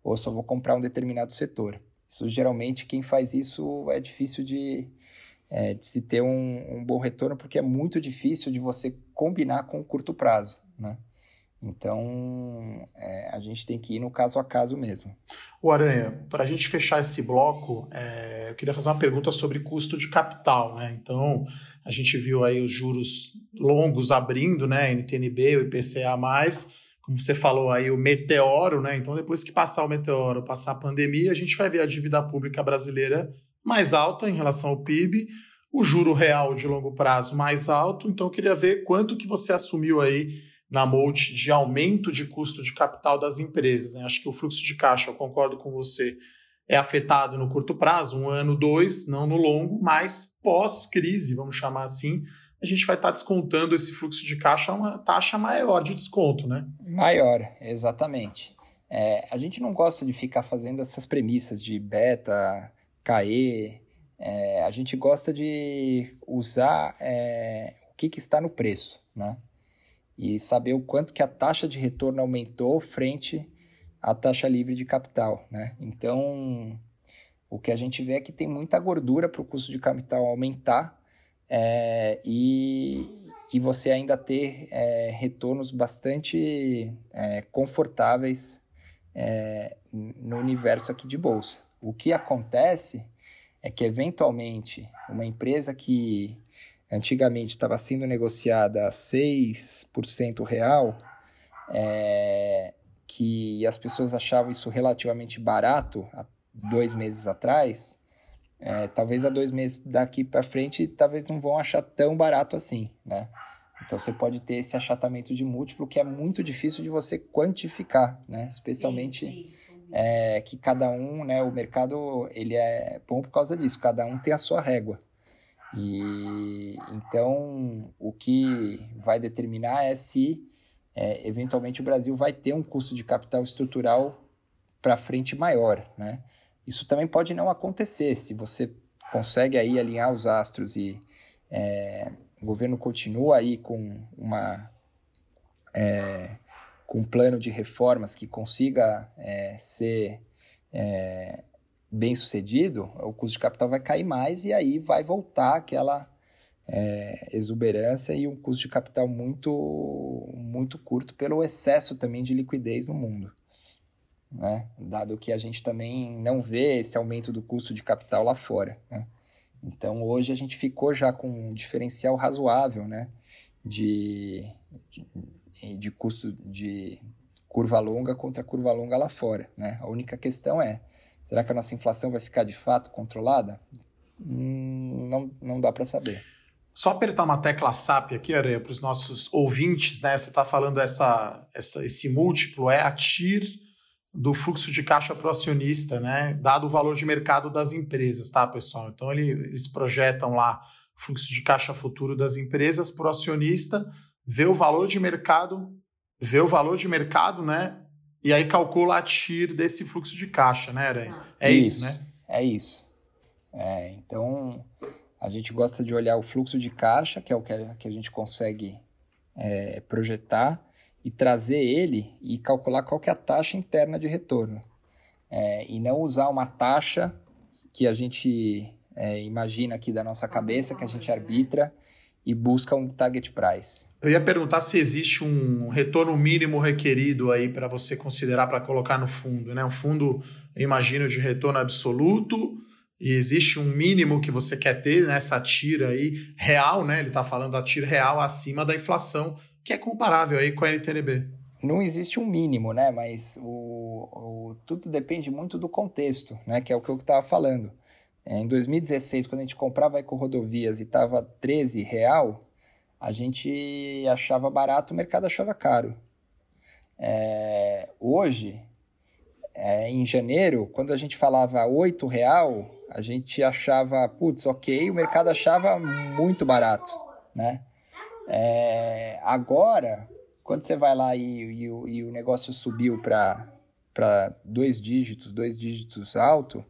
ou só vou comprar um determinado setor. Isso, geralmente, quem faz isso é difícil de, é, de se ter um, um bom retorno, porque é muito difícil de você combinar com o curto prazo, né? Então, é, a gente tem que ir no caso a caso mesmo. O Aranha, para a gente fechar esse bloco, é, eu queria fazer uma pergunta sobre custo de capital. Né? Então, a gente viu aí os juros longos abrindo, né? NTNB, o IPCA+, como você falou aí, o meteoro, né? Então, depois que passar o meteoro, passar a pandemia, a gente vai ver a dívida pública brasileira mais alta em relação ao PIB, o juro real de longo prazo mais alto. Então, eu queria ver quanto que você assumiu aí na Molt de aumento de custo de capital das empresas. Né? Acho que o fluxo de caixa, eu concordo com você, é afetado no curto prazo, um ano, dois, não no longo, mas pós-crise, vamos chamar assim, a gente vai estar descontando esse fluxo de caixa a uma taxa maior de desconto, né? Maior, exatamente. É, a gente não gosta de ficar fazendo essas premissas de beta, CAE, é, a gente gosta de usar é, o que, que está no preço, né? E saber o quanto que a taxa de retorno aumentou frente à taxa livre de capital, né? Então, o que a gente vê é que tem muita gordura para o custo de capital aumentar é, e, e você ainda ter é, retornos bastante é, confortáveis é, no universo aqui de bolsa. O que acontece é que, eventualmente, uma empresa que antigamente estava sendo negociada a 6% real, é, que as pessoas achavam isso relativamente barato há dois meses atrás, é, talvez há dois meses daqui para frente, talvez não vão achar tão barato assim, né? Então você pode ter esse achatamento de múltiplo que é muito difícil de você quantificar, né? Especialmente é que cada um, né, o mercado, ele é bom por causa disso, cada um tem a sua régua. E então o que vai determinar é se é, eventualmente o Brasil vai ter um custo de capital estrutural para frente maior, né? Isso também pode não acontecer se você consegue aí alinhar os astros e é, o governo continua aí com uma é, com um plano de reformas que consiga é, ser é, bem sucedido, o custo de capital vai cair mais e aí vai voltar aquela é, exuberância e um custo de capital muito, muito curto pelo excesso também de liquidez no mundo. Né? Dado que a gente também não vê esse aumento do custo de capital lá fora. Né? Então hoje a gente ficou já com um diferencial razoável né? de, de, de custo de curva longa contra curva longa lá fora. Né? A única questão é, será que a nossa inflação vai ficar de fato controlada? Hum, não, não dá para saber. Só apertar uma tecla SAP aqui, Aranha, para os nossos ouvintes, né? Você está falando essa, essa, esse múltiplo é a TIR do fluxo de caixa para o acionista, né? Dado o valor de mercado das empresas, tá, pessoal? Então ele, eles projetam lá fluxo de caixa futuro das empresas para o acionista, vê o valor de mercado, vê o valor de mercado, né? E aí calcula a TIR desse fluxo de caixa, né, Aranha? É isso, isso né? É isso. É, então a gente gosta de olhar o fluxo de caixa, que é o que a, que a gente consegue é, projetar, e trazer ele e calcular qual que é a taxa interna de retorno. É, e não usar uma taxa que a gente é, imagina aqui da nossa cabeça, que a gente arbitra e busca um target price. Eu ia perguntar se existe um retorno mínimo requerido aí para você considerar para colocar no fundo, né? Um fundo, eu imagino, de retorno absoluto e existe um mínimo que você quer ter nessa tira aí real, né? Ele está falando da tira real acima da inflação, que é comparável aí com a NTNB. Não existe um mínimo, né? Mas o, o tudo depende muito do contexto, né? Que é o que eu estava falando. É, em 2016, quando a gente comprava Eco-Rodovias e estava 13 real, a gente achava barato, o mercado achava caro. É, hoje, é, em janeiro, quando a gente falava 8 real, a gente achava, putz, ok, o mercado achava muito barato, né? É, agora, quando você vai lá e, e, e o negócio subiu para dois dígitos, dois dígitos alto,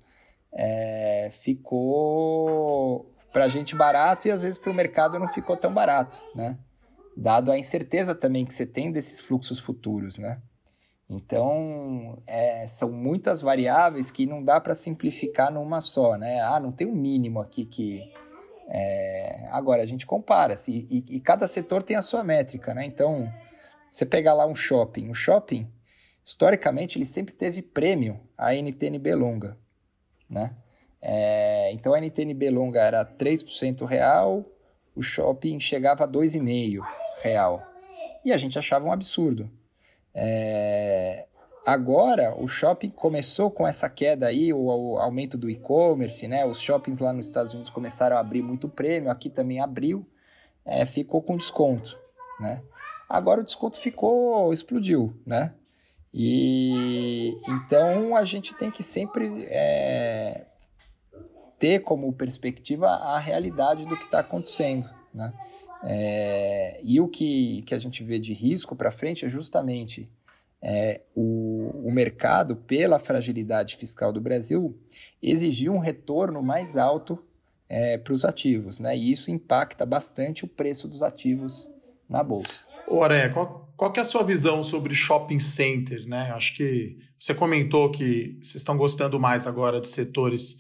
é, ficou para a gente barato e às vezes para o mercado não ficou tão barato, né? Dado a incerteza também que você tem desses fluxos futuros, né? Então, é, são muitas variáveis que não dá para simplificar numa só, né? Ah, não tem um mínimo aqui que... É... Agora, a gente compara, se, e, e, cada setor tem a sua métrica, né? Então, você pegar lá um shopping, o shopping, historicamente, ele sempre teve prêmio a NTNB longa, né? É, então, a NTNB longa era 3% real, o shopping chegava a 2,5% real. E a gente achava um absurdo. É... Agora, o shopping começou com essa queda aí, o, o aumento do e-commerce, né? Os shoppings lá nos Estados Unidos começaram a abrir muito prêmio, aqui também abriu, é, ficou com desconto, né? Agora o desconto ficou, explodiu, né? E então a gente tem que sempre é, ter como perspectiva a realidade do que está acontecendo, né? É, e o que, que a gente vê de risco para frente é justamente é, o, o mercado, pela fragilidade fiscal do Brasil, exigir um retorno mais alto é, para os ativos, né? E isso impacta bastante o preço dos ativos na bolsa. Ô Aranha, qual, qual é a sua visão sobre shopping center, né? Acho que você comentou que vocês estão gostando mais agora de setores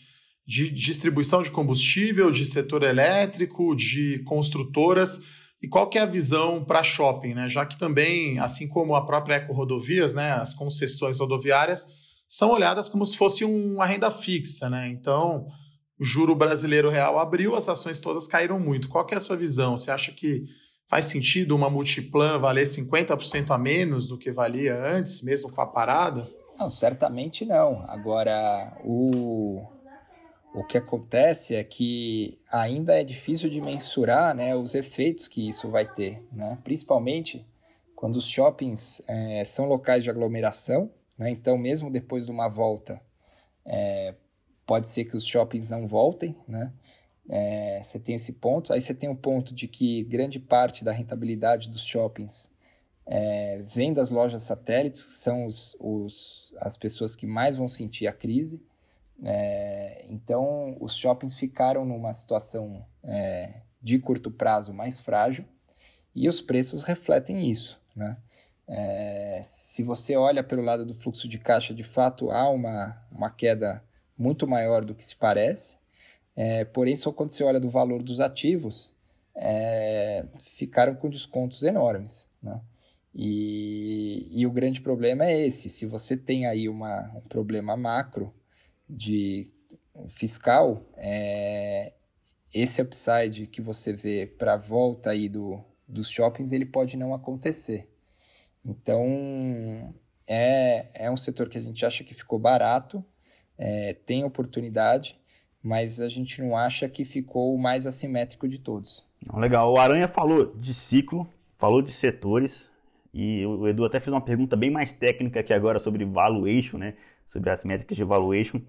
de distribuição de combustível, de setor elétrico, de construtoras. E qual que é a visão para shopping, né? Já que também, assim como a própria Eco Rodovias, né, as concessões rodoviárias são olhadas como se fosse uma renda fixa, né? Então, o juro brasileiro real abriu, as ações todas caíram muito. Qual que é a sua visão? Você acha que faz sentido uma multiplan valer 50% a menos do que valia antes, mesmo com a parada? Não, certamente não. Agora, o o que acontece é que ainda é difícil de mensurar né, os efeitos que isso vai ter, né? principalmente quando os shoppings é, são locais de aglomeração Né? Então, mesmo depois de uma volta, é, pode ser que os shoppings não voltem, né? É, você tem esse ponto. Aí você tem o ponto de que grande parte da rentabilidade dos shoppings é, vem das lojas satélites, que são os, os, as pessoas que mais vão sentir a crise. É, então, os shoppings ficaram numa situação é, de curto prazo mais frágil e os preços refletem isso. Né? É, se você olha pelo lado do fluxo de caixa, de fato há uma, uma queda muito maior do que se parece, é, porém, só quando você olha do valor dos ativos, é, ficaram com descontos enormes. Né? E, e, o grande problema é esse: se você tem aí uma, um problema macro de fiscal, é, esse upside que você vê para a volta aí do, dos shoppings, ele pode não acontecer. Então, é, é um setor que a gente acha que ficou barato, é, tem oportunidade, mas a gente não acha que ficou o mais assimétrico de todos. Legal. O Aranha falou de ciclo, falou de setores, e o Edu até fez uma pergunta bem mais técnica aqui agora sobre valuation, né? Sobre as métricas de valuation.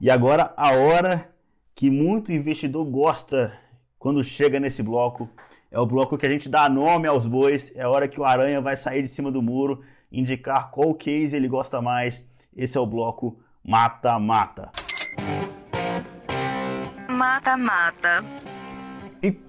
E agora a hora que muito investidor gosta quando chega nesse bloco é o bloco que a gente dá nome aos bois, é a hora que o Aranha vai sair de cima do muro, indicar qual case ele gosta mais. Esse é o bloco Mata-Mata. Mata-mata.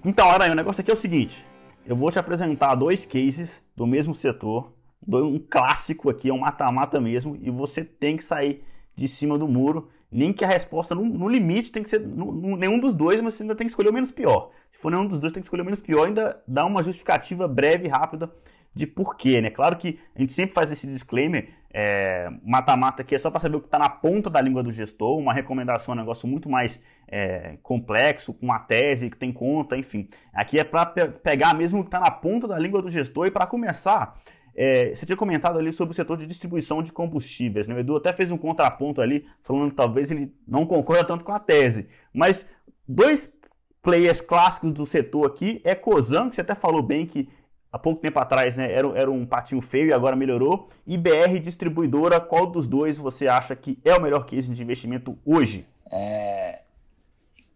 Então, Aranha, o negócio aqui é o seguinte: eu vou te apresentar dois cases do mesmo setor, um clássico aqui, é um mata-mata mesmo, e você tem que sair de cima do muro. Nem que a resposta, no, no limite, tem que ser no, no, nenhum dos dois, mas você ainda tem que escolher o menos pior. Se for nenhum dos dois, tem que escolher o menos pior, ainda dá uma justificativa breve e rápida de porquê, né? Claro que a gente sempre faz esse disclaimer, é, mata-mata é, aqui é só para saber o que está na ponta da língua do gestor, uma recomendação é um negócio muito mais é, complexo, com uma tese que tem conta, enfim. Aqui é para pe pegar mesmo o que está na ponta da língua do gestor e para começar, é, você tinha comentado ali sobre o setor de distribuição de combustíveis, né? O Edu até fez um contraponto ali, falando que talvez ele não concorda tanto com a tese. Mas dois players clássicos do setor aqui é Cosan, que você até falou bem que há pouco tempo atrás né, era, era um patinho feio e agora melhorou. E BR Distribuidora, qual dos dois você acha que é o melhor case de investimento hoje? É,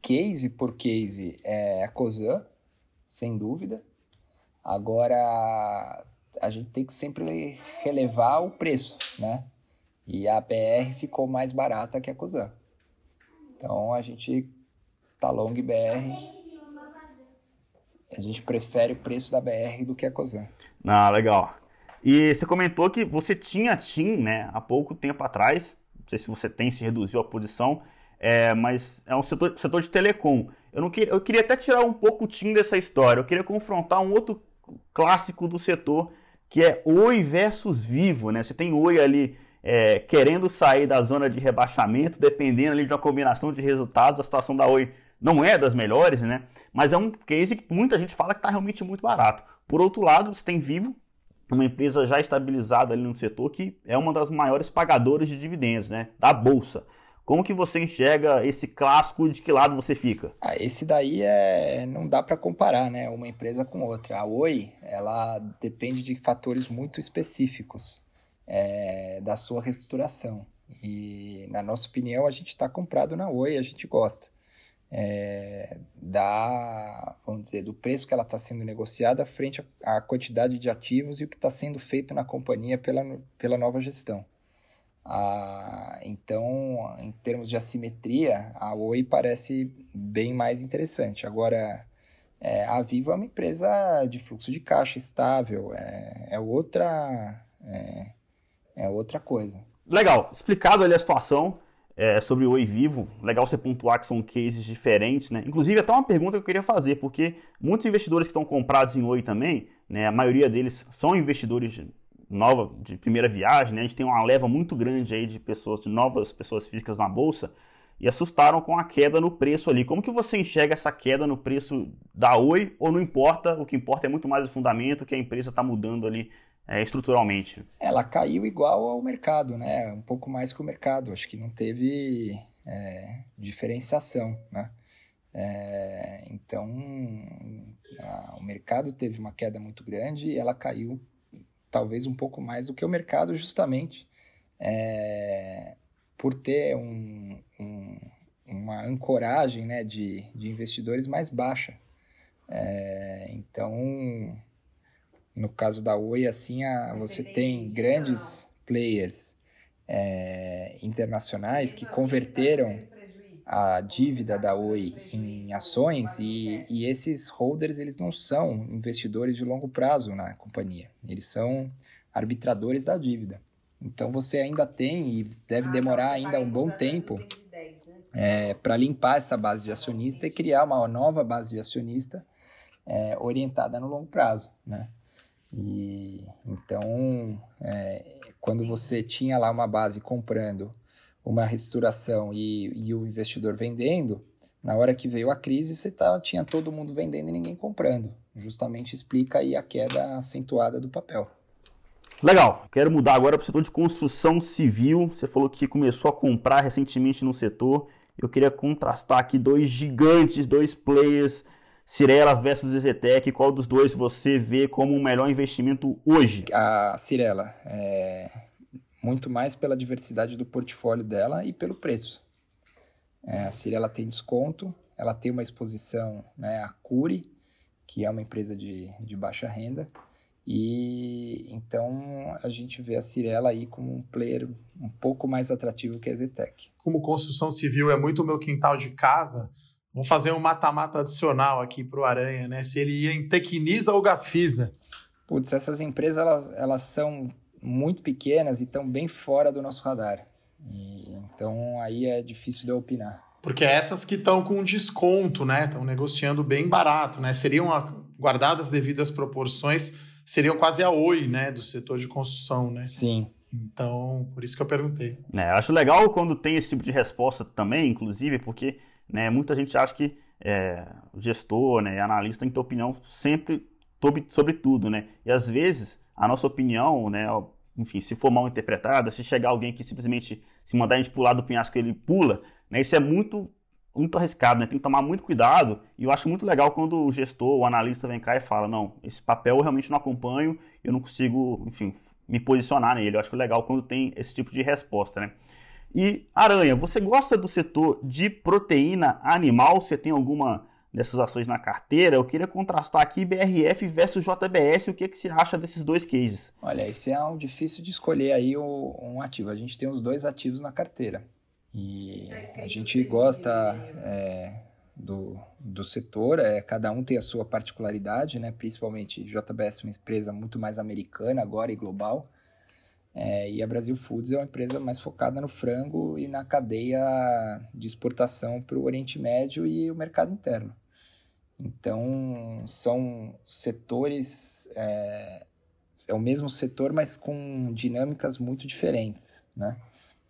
case por case é a Cosan, sem dúvida. Agora, a gente tem que sempre relevar o preço, né? E a BR ficou mais barata que a Cosan. Então a gente tá long BR. A gente prefere o preço da BR do que a Cosan. Ah, legal. E você comentou que você tinha TIM, né, há pouco tempo atrás. Não sei se você tem, se reduziu a posição, é, mas é um setor, setor de telecom. Eu, não queria, eu queria até tirar um pouco o TIM dessa história. Eu queria confrontar um outro clássico do setor, que é Oi versus Vivo, né? Você tem Oi ali é, querendo sair da zona de rebaixamento, dependendo ali de uma combinação de resultados, a situação da Oi não é das melhores, né? Mas é um case que muita gente fala que está realmente muito barato. Por outro lado, você tem Vivo, uma empresa já estabilizada ali no setor que é uma das maiores pagadoras de dividendos, né? Da bolsa. Como que você enxerga esse clássico? De que lado você fica? Ah, esse daí é não dá para comparar, né? Uma empresa com outra. A Oi, ela depende de fatores muito específicos é, da sua reestruturação. E na nossa opinião, a gente está comprado na Oi, a gente gosta. É, da, vamos dizer, do preço que ela está sendo negociada frente à quantidade de ativos e o que está sendo feito na companhia pela, pela nova gestão. Ah, então, em termos de assimetria, a Oi parece bem mais interessante. Agora, é, a Vivo é uma empresa de fluxo de caixa estável, é, é outra, é, é, outra coisa. Legal, explicado ali a situação é, sobre o Oi Vivo, legal você pontuar que são cases diferentes, né? Inclusive, até uma pergunta que eu queria fazer, porque muitos investidores que estão comprados em Oi também, né, a maioria deles são investidores nova de primeira viagem, né? A gente tem uma leva muito grande aí de pessoas, de novas pessoas físicas na bolsa e assustaram com a queda no preço ali. Como que você enxerga essa queda no preço da Oi ou não importa? O que importa é muito mais o fundamento que a empresa está mudando ali é, estruturalmente. Ela caiu igual ao mercado, né? Um pouco mais que o mercado. Acho que não teve é, diferenciação, né? É, então, a, o mercado teve uma queda muito grande e ela caiu talvez um pouco mais do que o mercado, justamente é, por ter um, um, uma ancoragem né, de, de investidores mais baixa. É, então, no caso da Oi, assim, a, você tem grandes players é, internacionais que converteram a dívida da Oi em ações e, e esses holders eles não são investidores de longo prazo na companhia, eles são arbitradores da dívida. Então você ainda tem e deve demorar ainda um bom tempo é, para limpar essa base de acionista e criar uma nova base de acionista é, orientada no longo prazo, né? E então, é, quando você tinha lá uma base comprando uma reestruturação e, e o investidor vendendo, na hora que veio a crise, você tá, tinha todo mundo vendendo e ninguém comprando. Justamente explica aí a queda acentuada do papel. Legal. Quero mudar agora para o setor de construção civil. Você falou que começou a comprar recentemente no setor. Eu queria contrastar aqui dois gigantes, dois players, Cirela versus Ezetec. Qual dos dois você vê como o melhor investimento hoje? A Cirela, é muito mais pela diversidade do portfólio dela e pelo preço. É, a Cirela tem desconto, ela tem uma exposição né, à Cure, que é uma empresa de, de baixa renda, e então a gente vê a Cirela aí como um player um pouco mais atrativo que a Zetec. Como construção civil é muito o meu quintal de casa, vamos fazer um mata-mata adicional aqui para o Aranha, né? Se ele ia em Tecnisa ou Gafisa. Putz, essas empresas elas, elas são muito pequenas e estão bem fora do nosso radar. E, então aí é difícil de eu opinar. Porque é essas que estão com desconto, né? Estão negociando bem barato, né? Seriam guardadas devido às proporções seriam quase a Oi, né, do setor de construção, né? Sim. Então, por isso que eu perguntei. É, eu acho legal quando tem esse tipo de resposta também, inclusive, porque né, muita gente acha que é, gestor, né, analista tem que ter opinião sempre sobre, sobre tudo, né? E às vezes a nossa opinião, né, enfim, se for mal interpretada, se chegar alguém que simplesmente se mandar a gente pular do penhasco ele pula, né, isso é muito muito arriscado, né? Tem que tomar muito cuidado. E eu acho muito legal quando o gestor, o analista vem cá e fala: não, esse papel eu realmente não acompanho, eu não consigo, enfim, me posicionar nele. Eu acho legal quando tem esse tipo de resposta, né? E Aranha, você gosta do setor de proteína animal? Você tem alguma dessas ações na carteira? Eu queria contrastar aqui BRF versus JBS. O que, é que você acha desses dois cases? Olha, esse é um difícil de escolher aí um ativo. A gente tem os dois ativos na carteira. E a gente gosta é, do, do setor, é, cada um tem a sua particularidade, né? principalmente JBS é uma empresa muito mais americana agora e global. É, e a Brasil Foods é uma empresa mais focada no frango e na cadeia de exportação para o Oriente Médio e o mercado interno. Então, são setores, é, é o mesmo setor, mas com dinâmicas muito diferentes, né?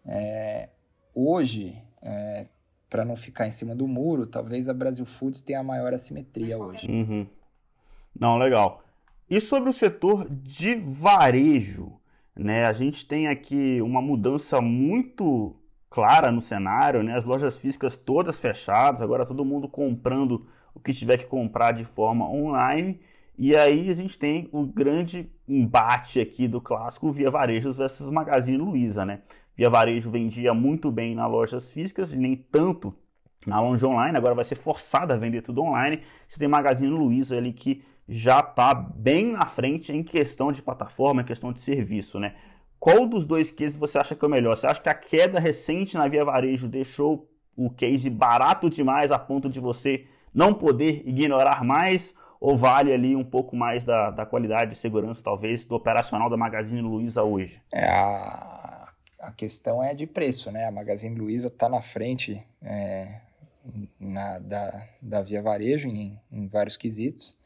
É, hoje, é, para não ficar em cima do muro, talvez a Brasil Foods tenha a maior assimetria hoje. Uhum. Não, legal. E sobre o setor de varejo, né? A gente tem aqui uma mudança muito clara no cenário, né? As lojas físicas todas fechadas, agora todo mundo comprando o que tiver que comprar de forma online. E aí a gente tem o grande embate aqui do clássico Via Varejos versus Magazine Luiza, né? Via Varejo vendia muito bem nas lojas físicas e nem tanto na loja online, agora vai ser forçada a vender tudo online. Você tem Magazine Luiza ali que já está bem na frente em questão de plataforma, em questão de serviço, né? Qual dos dois cases você acha que é o melhor? Você acha que a queda recente na Via Varejo deixou o case barato demais a ponto de você não poder ignorar mais? Ou vale ali um pouco mais da, da qualidade de segurança, talvez, do operacional da Magazine Luiza hoje? É, a a questão é de preço, né? A Magazine Luiza está na frente é, na, da, da Via Varejo em, em, vários quesitos,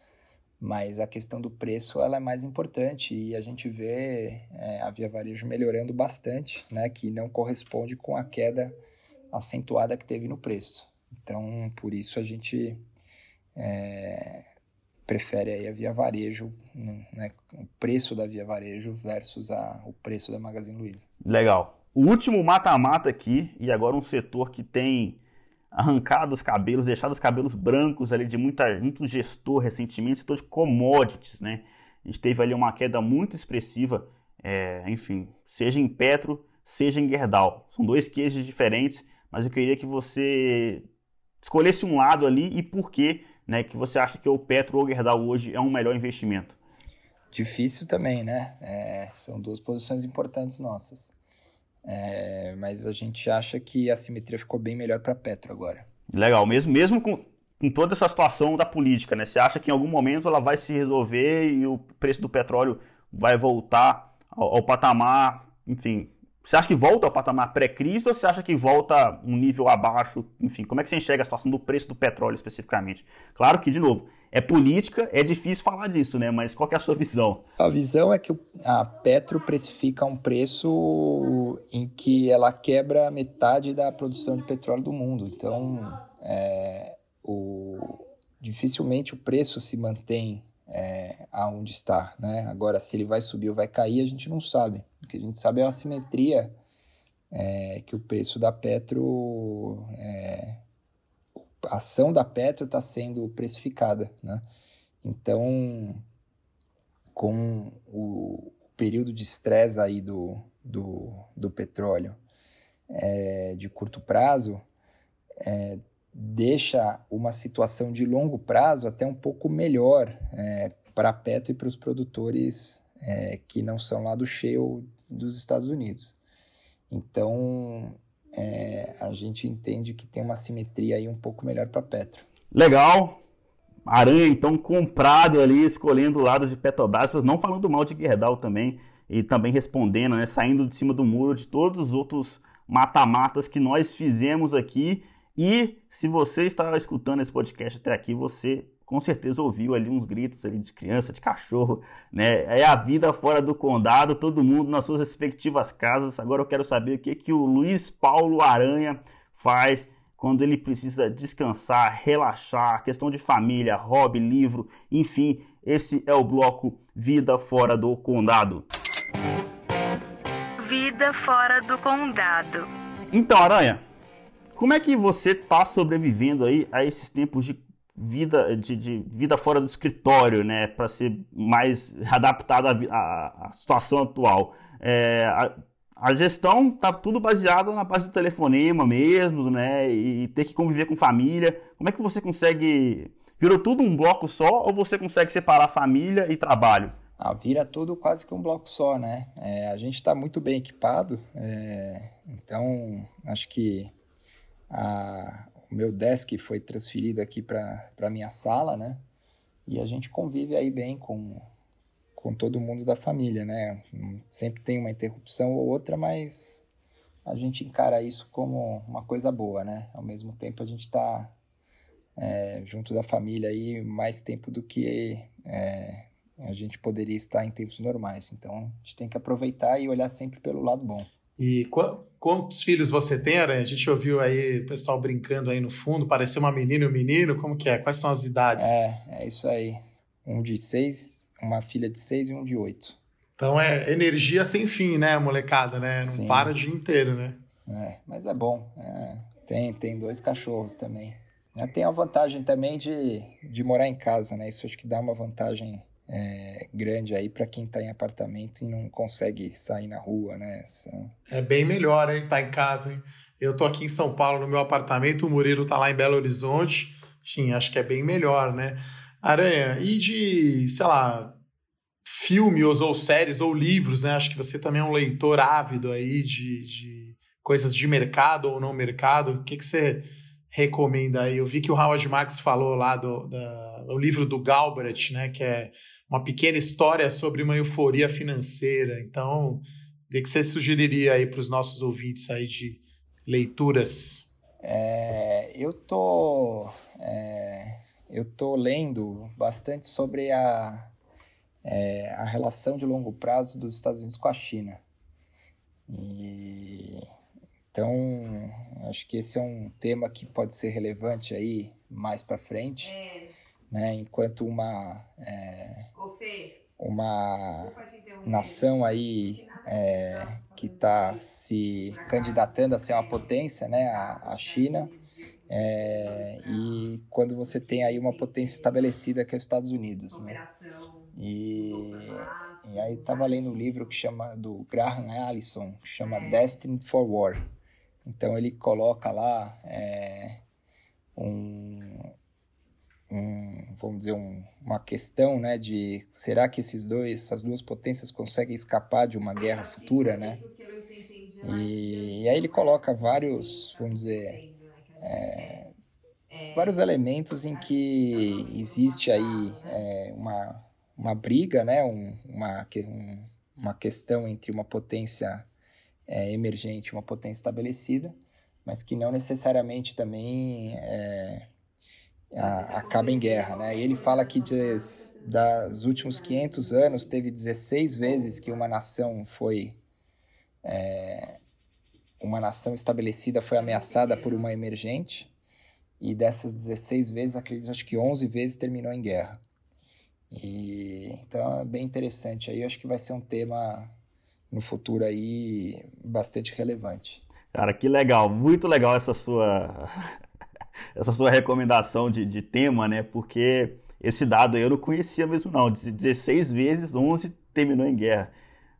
mas a questão do preço ela é mais importante e a gente vê é, a Via Varejo melhorando bastante, né? Que não corresponde com a queda acentuada que teve no preço. Então, por isso a gente é, prefere aí a Via Varejo, né, o preço da Via Varejo versus a, o preço da Magazine Luiza. Legal. O último mata-mata aqui, e agora um setor que tem arrancado os cabelos, deixado os cabelos brancos ali de muita, muito gestor recentemente, setor de commodities, né? A gente teve ali uma queda muito expressiva, é, enfim, seja em Petro, seja em Gerdau. São dois cases diferentes, mas eu queria que você escolhesse um lado ali e por que, né, que você acha que o Petro ou o Gerdau hoje é um melhor investimento. Difícil também, né? É, são duas posições importantes nossas. É, mas a gente acha que a simetria ficou bem melhor para Petro agora. Legal, mesmo, mesmo com, com toda essa situação da política, né? Você acha que em algum momento ela vai se resolver e o preço do petróleo vai voltar ao, ao patamar, enfim, você acha que volta ao patamar pré-crise ou você acha que volta um nível abaixo? Enfim, como é que você enxerga a situação do preço do petróleo especificamente? Claro que, de novo, é política, é difícil falar disso, né? Mas qual é a sua visão? A visão é que a Petro precifica um preço em que ela quebra metade da produção de petróleo do mundo. Então, é, o, dificilmente o preço se mantém é, aonde está, né? Agora, se ele vai subir ou vai cair, a gente não sabe. O que a gente sabe é a simetria é, que o preço da Petro, é, a ação da Petro está sendo precificada, né? Então, com o período de estresse aí do, do, do petróleo é, de curto prazo, é, deixa uma situação de longo prazo até um pouco melhor é, para a Petro e para os produtores é, que não são lá do shale dos Estados Unidos. Então, é, a gente entende que tem uma simetria aí um pouco melhor para a Petro. Legal. Aranha, então, comprado ali, escolhendo o lado de Petrobras, mas não falando mal de Gerdau também, e também respondendo, né, saindo de cima do muro de todos os outros mata-matas que nós fizemos aqui e se você está escutando esse podcast até aqui, você com certeza ouviu ali uns gritos ali de criança, de cachorro, né? É a vida fora do condado, todo mundo nas suas respectivas casas. Agora eu quero saber o que que o Luiz Paulo Aranha faz quando ele precisa descansar, relaxar, questão de família, hobby, livro, enfim, esse é o bloco Vida Fora do Condado. Vida fora do condado. Então, Aranha, como é que você está sobrevivendo aí a esses tempos de vida, de, de vida fora do escritório, né? Para ser mais adaptado à, à situação atual. É, a, a, gestão tá tudo baseada na base do telefonema mesmo, né? E ter que conviver com família. Como é que você consegue. Virou tudo um bloco só ou você consegue separar família e trabalho? Ah, vira tudo quase que um bloco só, né? É, a gente está muito bem equipado, é, então acho que a, o meu desk foi transferido aqui para a minha sala, né? E a gente convive aí bem com, com todo mundo da família, né? Sempre tem uma interrupção ou outra, mas a gente encara isso como uma coisa boa, né? Ao mesmo tempo, a gente está é, junto da família aí mais tempo do que é, a gente poderia estar em tempos normais. Então, a gente tem que aproveitar e olhar sempre pelo lado bom. E qu quantos filhos você tem, Aranha? A gente ouviu aí o pessoal brincando aí no fundo, pareceu uma menina e um menino, como que é? Quais são as idades? É, é isso aí. Um de seis, uma filha de seis e um de oito. Então é energia sem fim, né, molecada, né? Não Sim. para o dia inteiro, né? É, mas é bom. É, tem, tem dois cachorros também. Tem a vantagem também de, de morar em casa, né? Isso acho que dá uma vantagem é, grande aí para quem está em apartamento e não consegue sair na rua, né? É bem melhor, hein? Tá em casa, hein? Eu tô aqui em São Paulo no meu apartamento, o Murilo tá lá em Belo Horizonte. Enfim, acho que é bem melhor, né? Aranha, e de, sei lá, filmes ou séries ou livros, né? Acho que você também é um leitor ávido aí de, de coisas de mercado ou não mercado. O que, que você recomenda aí? Eu vi que o Howard Marks falou lá do da, o livro do Galbraith, né? Que é uma pequena história sobre uma euforia financeira. Então, o que você sugeriria aí para os nossos ouvintes aí de leituras? É, eu tô é, eu tô lendo bastante sobre a é, a relação de longo prazo dos Estados Unidos com a China. E, então, acho que esse é um tema que pode ser relevante aí mais para frente. É né? Enquanto uma é, uma nação aí é, que está se candidatando a ser uma potência, né? A, a China. É, e quando você tem aí uma potência estabelecida que é os Estados Unidos, né? E E aí estava lendo um livro que chama do Graham Allison, que chama Destined for War. Então ele coloca lá é, um, um, vamos dizer, um, uma questão, né, de será que esses dois, essas duas potências conseguem escapar de uma guerra futura, né? E, e aí ele coloca vários, vamos dizer, é, vários elementos em que existe aí é, uma, uma briga, né, um, uma, um, uma questão entre uma potência é, emergente e uma potência estabelecida, mas que não necessariamente também é, a, acaba em guerra, né? E ele fala que des, das últimos 500 anos teve 16 vezes que uma nação foi é, uma nação estabelecida foi ameaçada por uma emergente e dessas 16 vezes, acredito acho que 11 vezes terminou em guerra. E então é bem interessante aí, acho que vai ser um tema no futuro aí bastante relevante. Cara, que legal, muito legal essa sua essa sua recomendação de, de tema, né? Porque esse dado eu não conhecia mesmo não. 16 vezes, 11 terminou em guerra.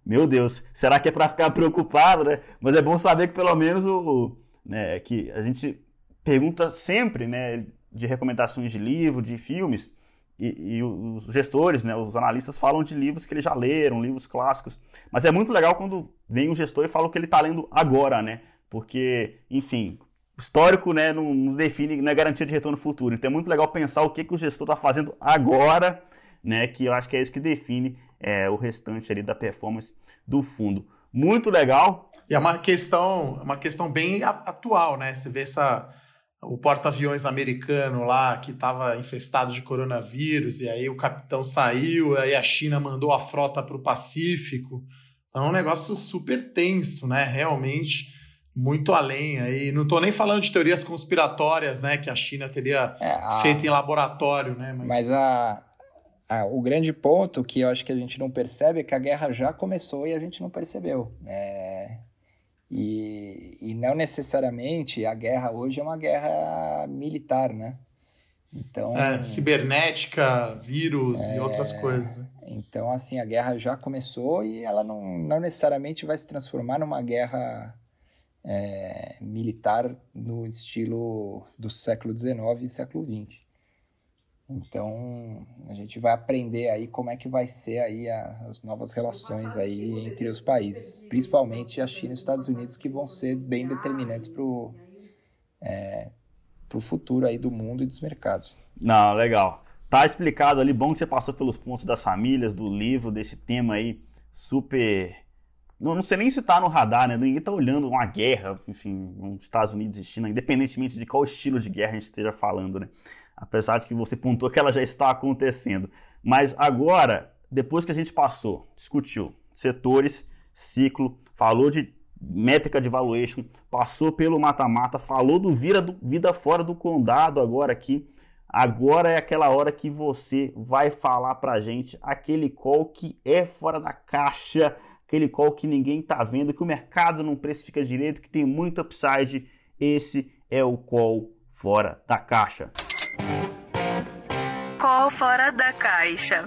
Meu Deus, será que é para ficar preocupado, né? Mas é bom saber que pelo menos o, né, que a gente pergunta sempre, né, de recomendações de livro, de filmes, e, e, os gestores, né, os analistas falam de livros que eles já leram, livros clássicos. Mas é muito legal quando vem um gestor e fala o que ele está lendo agora, né? Porque, enfim, histórico né, não, define, não é garantia de retorno futuro. Então é muito legal pensar o que, que o gestor está fazendo agora, né? Que eu acho que é isso que define é, o restante ali da performance do fundo. Muito legal. E é uma questão, uma questão bem atual, né? Você vê essa o porta-aviões americano lá que estava infestado de coronavírus e aí o capitão saiu, aí a China mandou a frota para o Pacífico. Então é um negócio super tenso, né? Realmente muito além aí. Não estou nem falando de teorias conspiratórias, né, que a China teria é, a... feito em laboratório, né? Mas, Mas a, a, o grande ponto que eu acho que a gente não percebe é que a guerra já começou e a gente não percebeu. É... E, e não necessariamente a guerra hoje é uma guerra militar, né? Então, é, cibernética, vírus é, e outras coisas. Né? Então, assim, a guerra já começou e ela não, não necessariamente vai se transformar numa guerra é, militar no estilo do século XIX e século XX. Então, a gente vai aprender aí como é que vai ser aí a, as novas relações aí entre os países, principalmente a China e os Estados Unidos, que vão ser bem determinantes para o é, futuro aí do mundo e dos mercados. Não, legal. Tá explicado ali, bom que você passou pelos pontos das famílias, do livro, desse tema aí super não, não sei nem se está no radar, né? Ninguém está olhando uma guerra, enfim, Estados Unidos e China, independentemente de qual estilo de guerra a gente esteja falando, né? Apesar de que você pontuou que ela já está acontecendo. Mas agora, depois que a gente passou, discutiu setores, ciclo, falou de métrica de valuation, passou pelo mata-mata, falou do, vira do vida fora do condado agora aqui. Agora é aquela hora que você vai falar pra gente aquele call que é fora da caixa, aquele call que ninguém está vendo, que o mercado não precifica direito, que tem muito upside. Esse é o call fora da caixa. Call fora da caixa.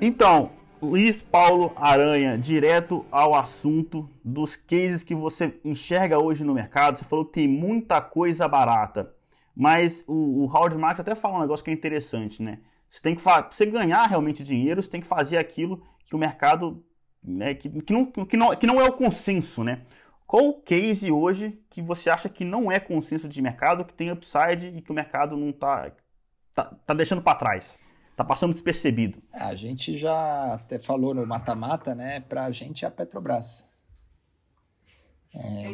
Então, Luiz Paulo Aranha, direto ao assunto dos cases que você enxerga hoje no mercado. Você falou que tem muita coisa barata, mas o, o Howard Marks até fala um negócio que é interessante, né? Você tem que você ganhar realmente dinheiro, você tem que fazer aquilo que o mercado né, que, que, não, que, não, que não é o consenso, né? Qual o case hoje que você acha que não é consenso de mercado, que tem upside e que o mercado não está tá, tá deixando para trás? Está passando despercebido? A gente já até falou no mata-mata, né? Para a gente é a Petrobras. É,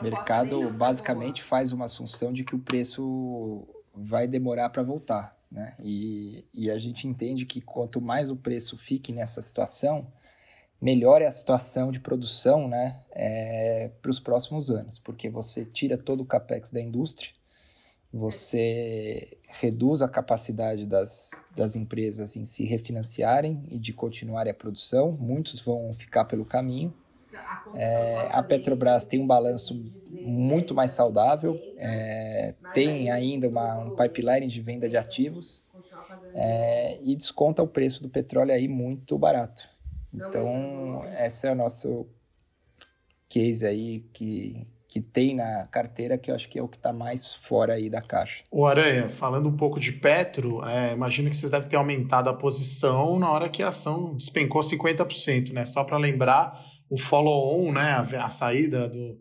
o mercado basicamente faz uma assunção de que o preço vai demorar para voltar. Né? E, e a gente entende que quanto mais o preço fique nessa situação, melhore a situação de produção né, é, para os próximos anos, porque você tira todo o capex da indústria, você reduz a capacidade das, das empresas em se refinanciarem e de continuarem a produção, muitos vão ficar pelo caminho. É, a Petrobras tem um balanço muito mais saudável, é, tem ainda uma, um pipeline de venda de ativos é, e desconta o preço do petróleo aí muito barato. Então, esse é o nosso case aí que, que tem na carteira, que eu acho que é o que está mais fora aí da caixa. O Aranha, falando um pouco de Petro, é, imagino que vocês devem ter aumentado a posição na hora que a ação despencou 50%, né? Só para lembrar, o follow-on, né, a, a, saída do,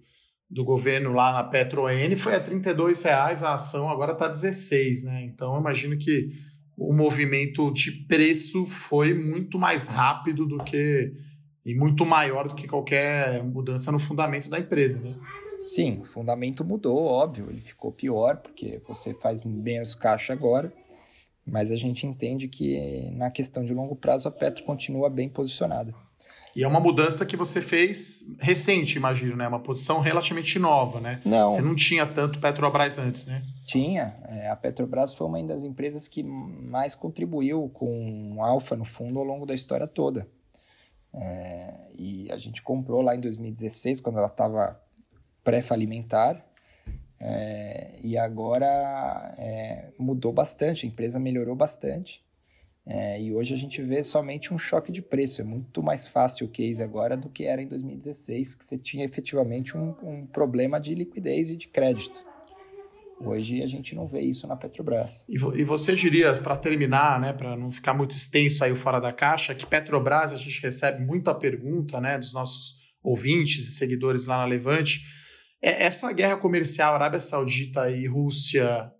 do governo lá na PetroN foi a R$ 32,00, a ação agora está 16, né? Então, eu imagino que o movimento de preço foi muito mais rápido do que e muito maior do que qualquer mudança no fundamento da empresa, né? Sim, o fundamento mudou, óbvio, ele ficou pior porque você faz menos caixa agora, mas a gente entende que na questão de longo prazo a Petro continua bem posicionada. E é uma mudança que você fez recente, imagino, né? Uma posição relativamente nova, né? Não. Você não tinha tanto Petrobras antes, né? Tinha. É, a Petrobras foi uma das empresas que mais contribuiu com alfa no fundo ao longo da história toda. É, e a gente comprou lá em 2016, quando ela estava pré-falimentar. É, e agora é, mudou bastante, a empresa melhorou bastante. É, e hoje a gente vê somente um choque de preço. É muito mais fácil o case agora do que era em 2016, que você tinha efetivamente um, um problema de liquidez e de crédito. Hoje a gente não vê isso na Petrobras. E, e você diria, para terminar, né, para não ficar muito extenso aí o fora da caixa, que Petrobras a gente recebe muita pergunta né, dos nossos ouvintes e seguidores lá na Levante é, essa guerra comercial Arábia Saudita e Rússia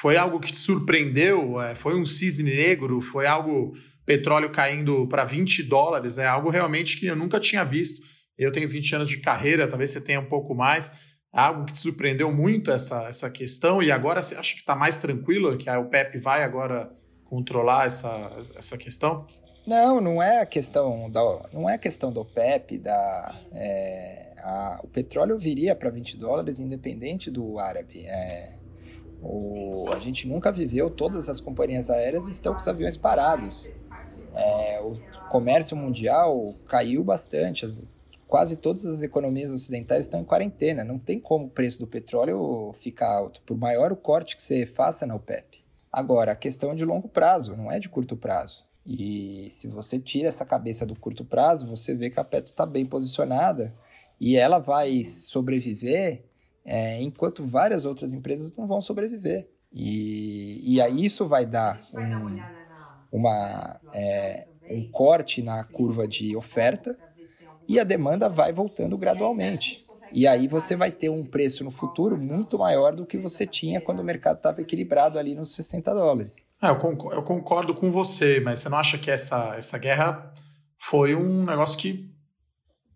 foi algo que te surpreendeu? É, foi um cisne negro? Foi algo petróleo caindo para 20 dólares? É algo realmente que eu nunca tinha visto. Eu tenho 20 anos de carreira, talvez você tenha um pouco mais. É algo que te surpreendeu muito essa, essa questão e agora você acha que está mais tranquilo, que a OPEP vai agora controlar essa, essa questão? Não, não é a questão da, não é a questão do OPEP, da, é, a, o petróleo viria para 20 dólares independente do árabe. É, o, a gente nunca viveu, todas as companhias aéreas estão com os aviões parados. É, o comércio mundial caiu bastante, as, quase todas as economias ocidentais estão em quarentena. Não tem como o preço do petróleo ficar alto, por maior o corte que você faça na OPEP. Agora, a questão é de longo prazo, não é de curto prazo. E se você tira essa cabeça do curto prazo, você vê que a Petro está bem posicionada e ela vai sobreviver é, enquanto várias outras empresas não vão sobreviver. E, e aí isso vai dar um, uma, é, um corte na curva de oferta e a demanda vai voltando gradualmente. E aí você vai ter um preço no futuro muito maior do que você tinha quando o mercado estava equilibrado ali nos 60 dólares. É, eu, concordo, eu concordo com você, mas você não acha que essa, essa guerra foi um negócio que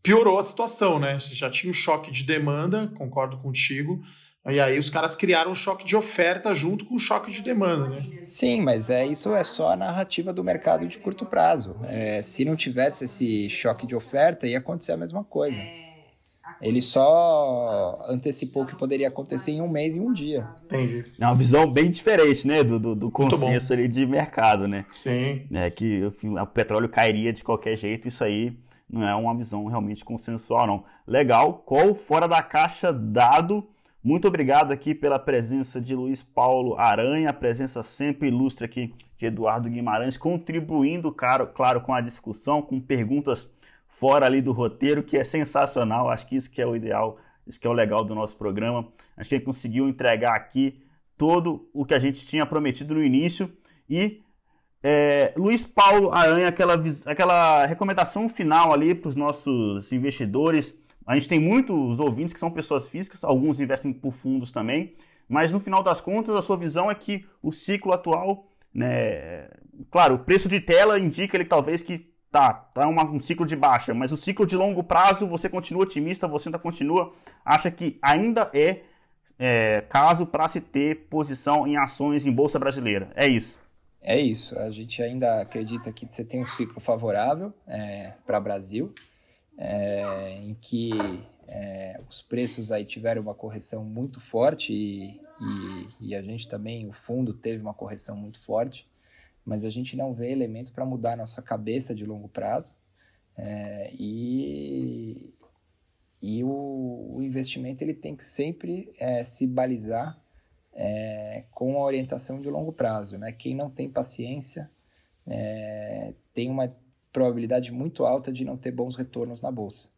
piorou a situação, né? Você já tinha um choque de demanda, concordo contigo. E aí os caras criaram um choque de oferta junto com o choque de demanda, né? Sim, mas é isso é só a narrativa do mercado de curto prazo. É, se não tivesse esse choque de oferta, ia acontecer a mesma coisa. Ele só antecipou o que poderia acontecer em um mês e um dia. Entendi. É uma visão bem diferente, né? Do, do, do consenso ali de mercado, né? Sim. É que o petróleo cairia de qualquer jeito, isso aí não é uma visão realmente consensual, não. Legal, qual fora da caixa dado. Muito obrigado aqui pela presença de Luiz Paulo Aranha, a presença sempre ilustre aqui de Eduardo Guimarães, contribuindo, claro, claro com a discussão, com perguntas fora ali do roteiro, que é sensacional. Acho que isso que é o ideal, isso que é o legal do nosso programa. Acho que ele conseguiu entregar aqui todo o que a gente tinha prometido no início. E é, Luiz Paulo Aranha, aquela, aquela recomendação final ali para os nossos investidores. A gente tem muitos ouvintes que são pessoas físicas, alguns investem por fundos também, mas no final das contas a sua visão é que o ciclo atual, né, claro, o preço de tela indica ele talvez que tá, tá uma, um ciclo de baixa, mas o ciclo de longo prazo você continua otimista, você ainda continua, acha que ainda é, é caso para se ter posição em ações em bolsa brasileira. É isso. É isso. A gente ainda acredita que você tem um ciclo favorável é, para o Brasil, é, em que é, os preços aí tiveram uma correção muito forte e, e, e a gente também, o fundo teve uma correção muito forte mas a gente não vê elementos para mudar a nossa cabeça de longo prazo. É, e e o, o, investimento ele tem que sempre é, se balizar é, com a orientação de longo prazo. Né? Quem não tem paciência é, tem uma probabilidade muito alta de não ter bons retornos na bolsa.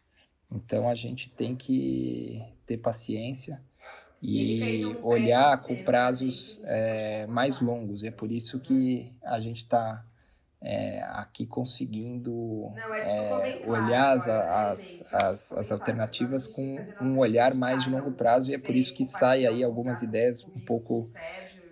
Então a gente tem que ter paciência e, um olhar com prazos é, mais longos. É por isso que a gente está é, aqui conseguindo Não, é, olhar as, as, as, as, alternativas com um olhar mais de longo prazo e é por isso que sai aí algumas ideias um pouco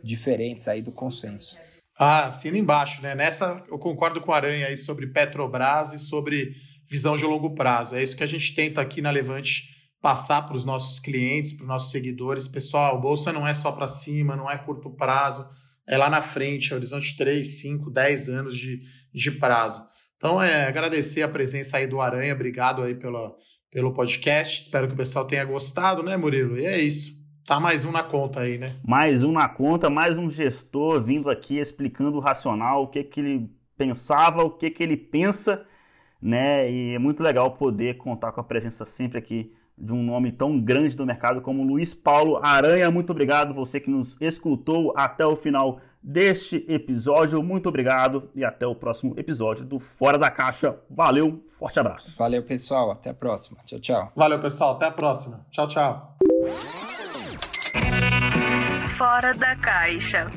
diferentes aí do consenso. Ah, assina embaixo, né? Nessa eu concordo com o Aranha aí sobre Petrobras e sobre visão de longo prazo. É isso que a gente tenta aqui na Levante passar para os nossos clientes, para os nossos seguidores. Pessoal, bolsa não é só para cima, não é curto prazo, é lá na frente, horizonte 3, 5, 10 anos de, de prazo. Então, é agradecer a presença aí do Aranha, obrigado aí pela, pelo podcast. Espero que o pessoal tenha gostado, né, Murilo? E é isso. Tá mais um na conta aí, né? Mais um na conta, mais um gestor vindo aqui explicando o racional, o que, que ele pensava, o que, que ele pensa, né? E é muito legal poder contar com a presença sempre aqui de um nome tão grande do mercado como Luiz Paulo Aranha. Muito obrigado você que nos escutou até o final deste episódio. Muito obrigado e até o próximo episódio do Fora da Caixa. Valeu, forte abraço. Valeu, pessoal. Até a próxima. Tchau, tchau. Valeu, pessoal. Até a próxima. Tchau, tchau. Fora da Caixa.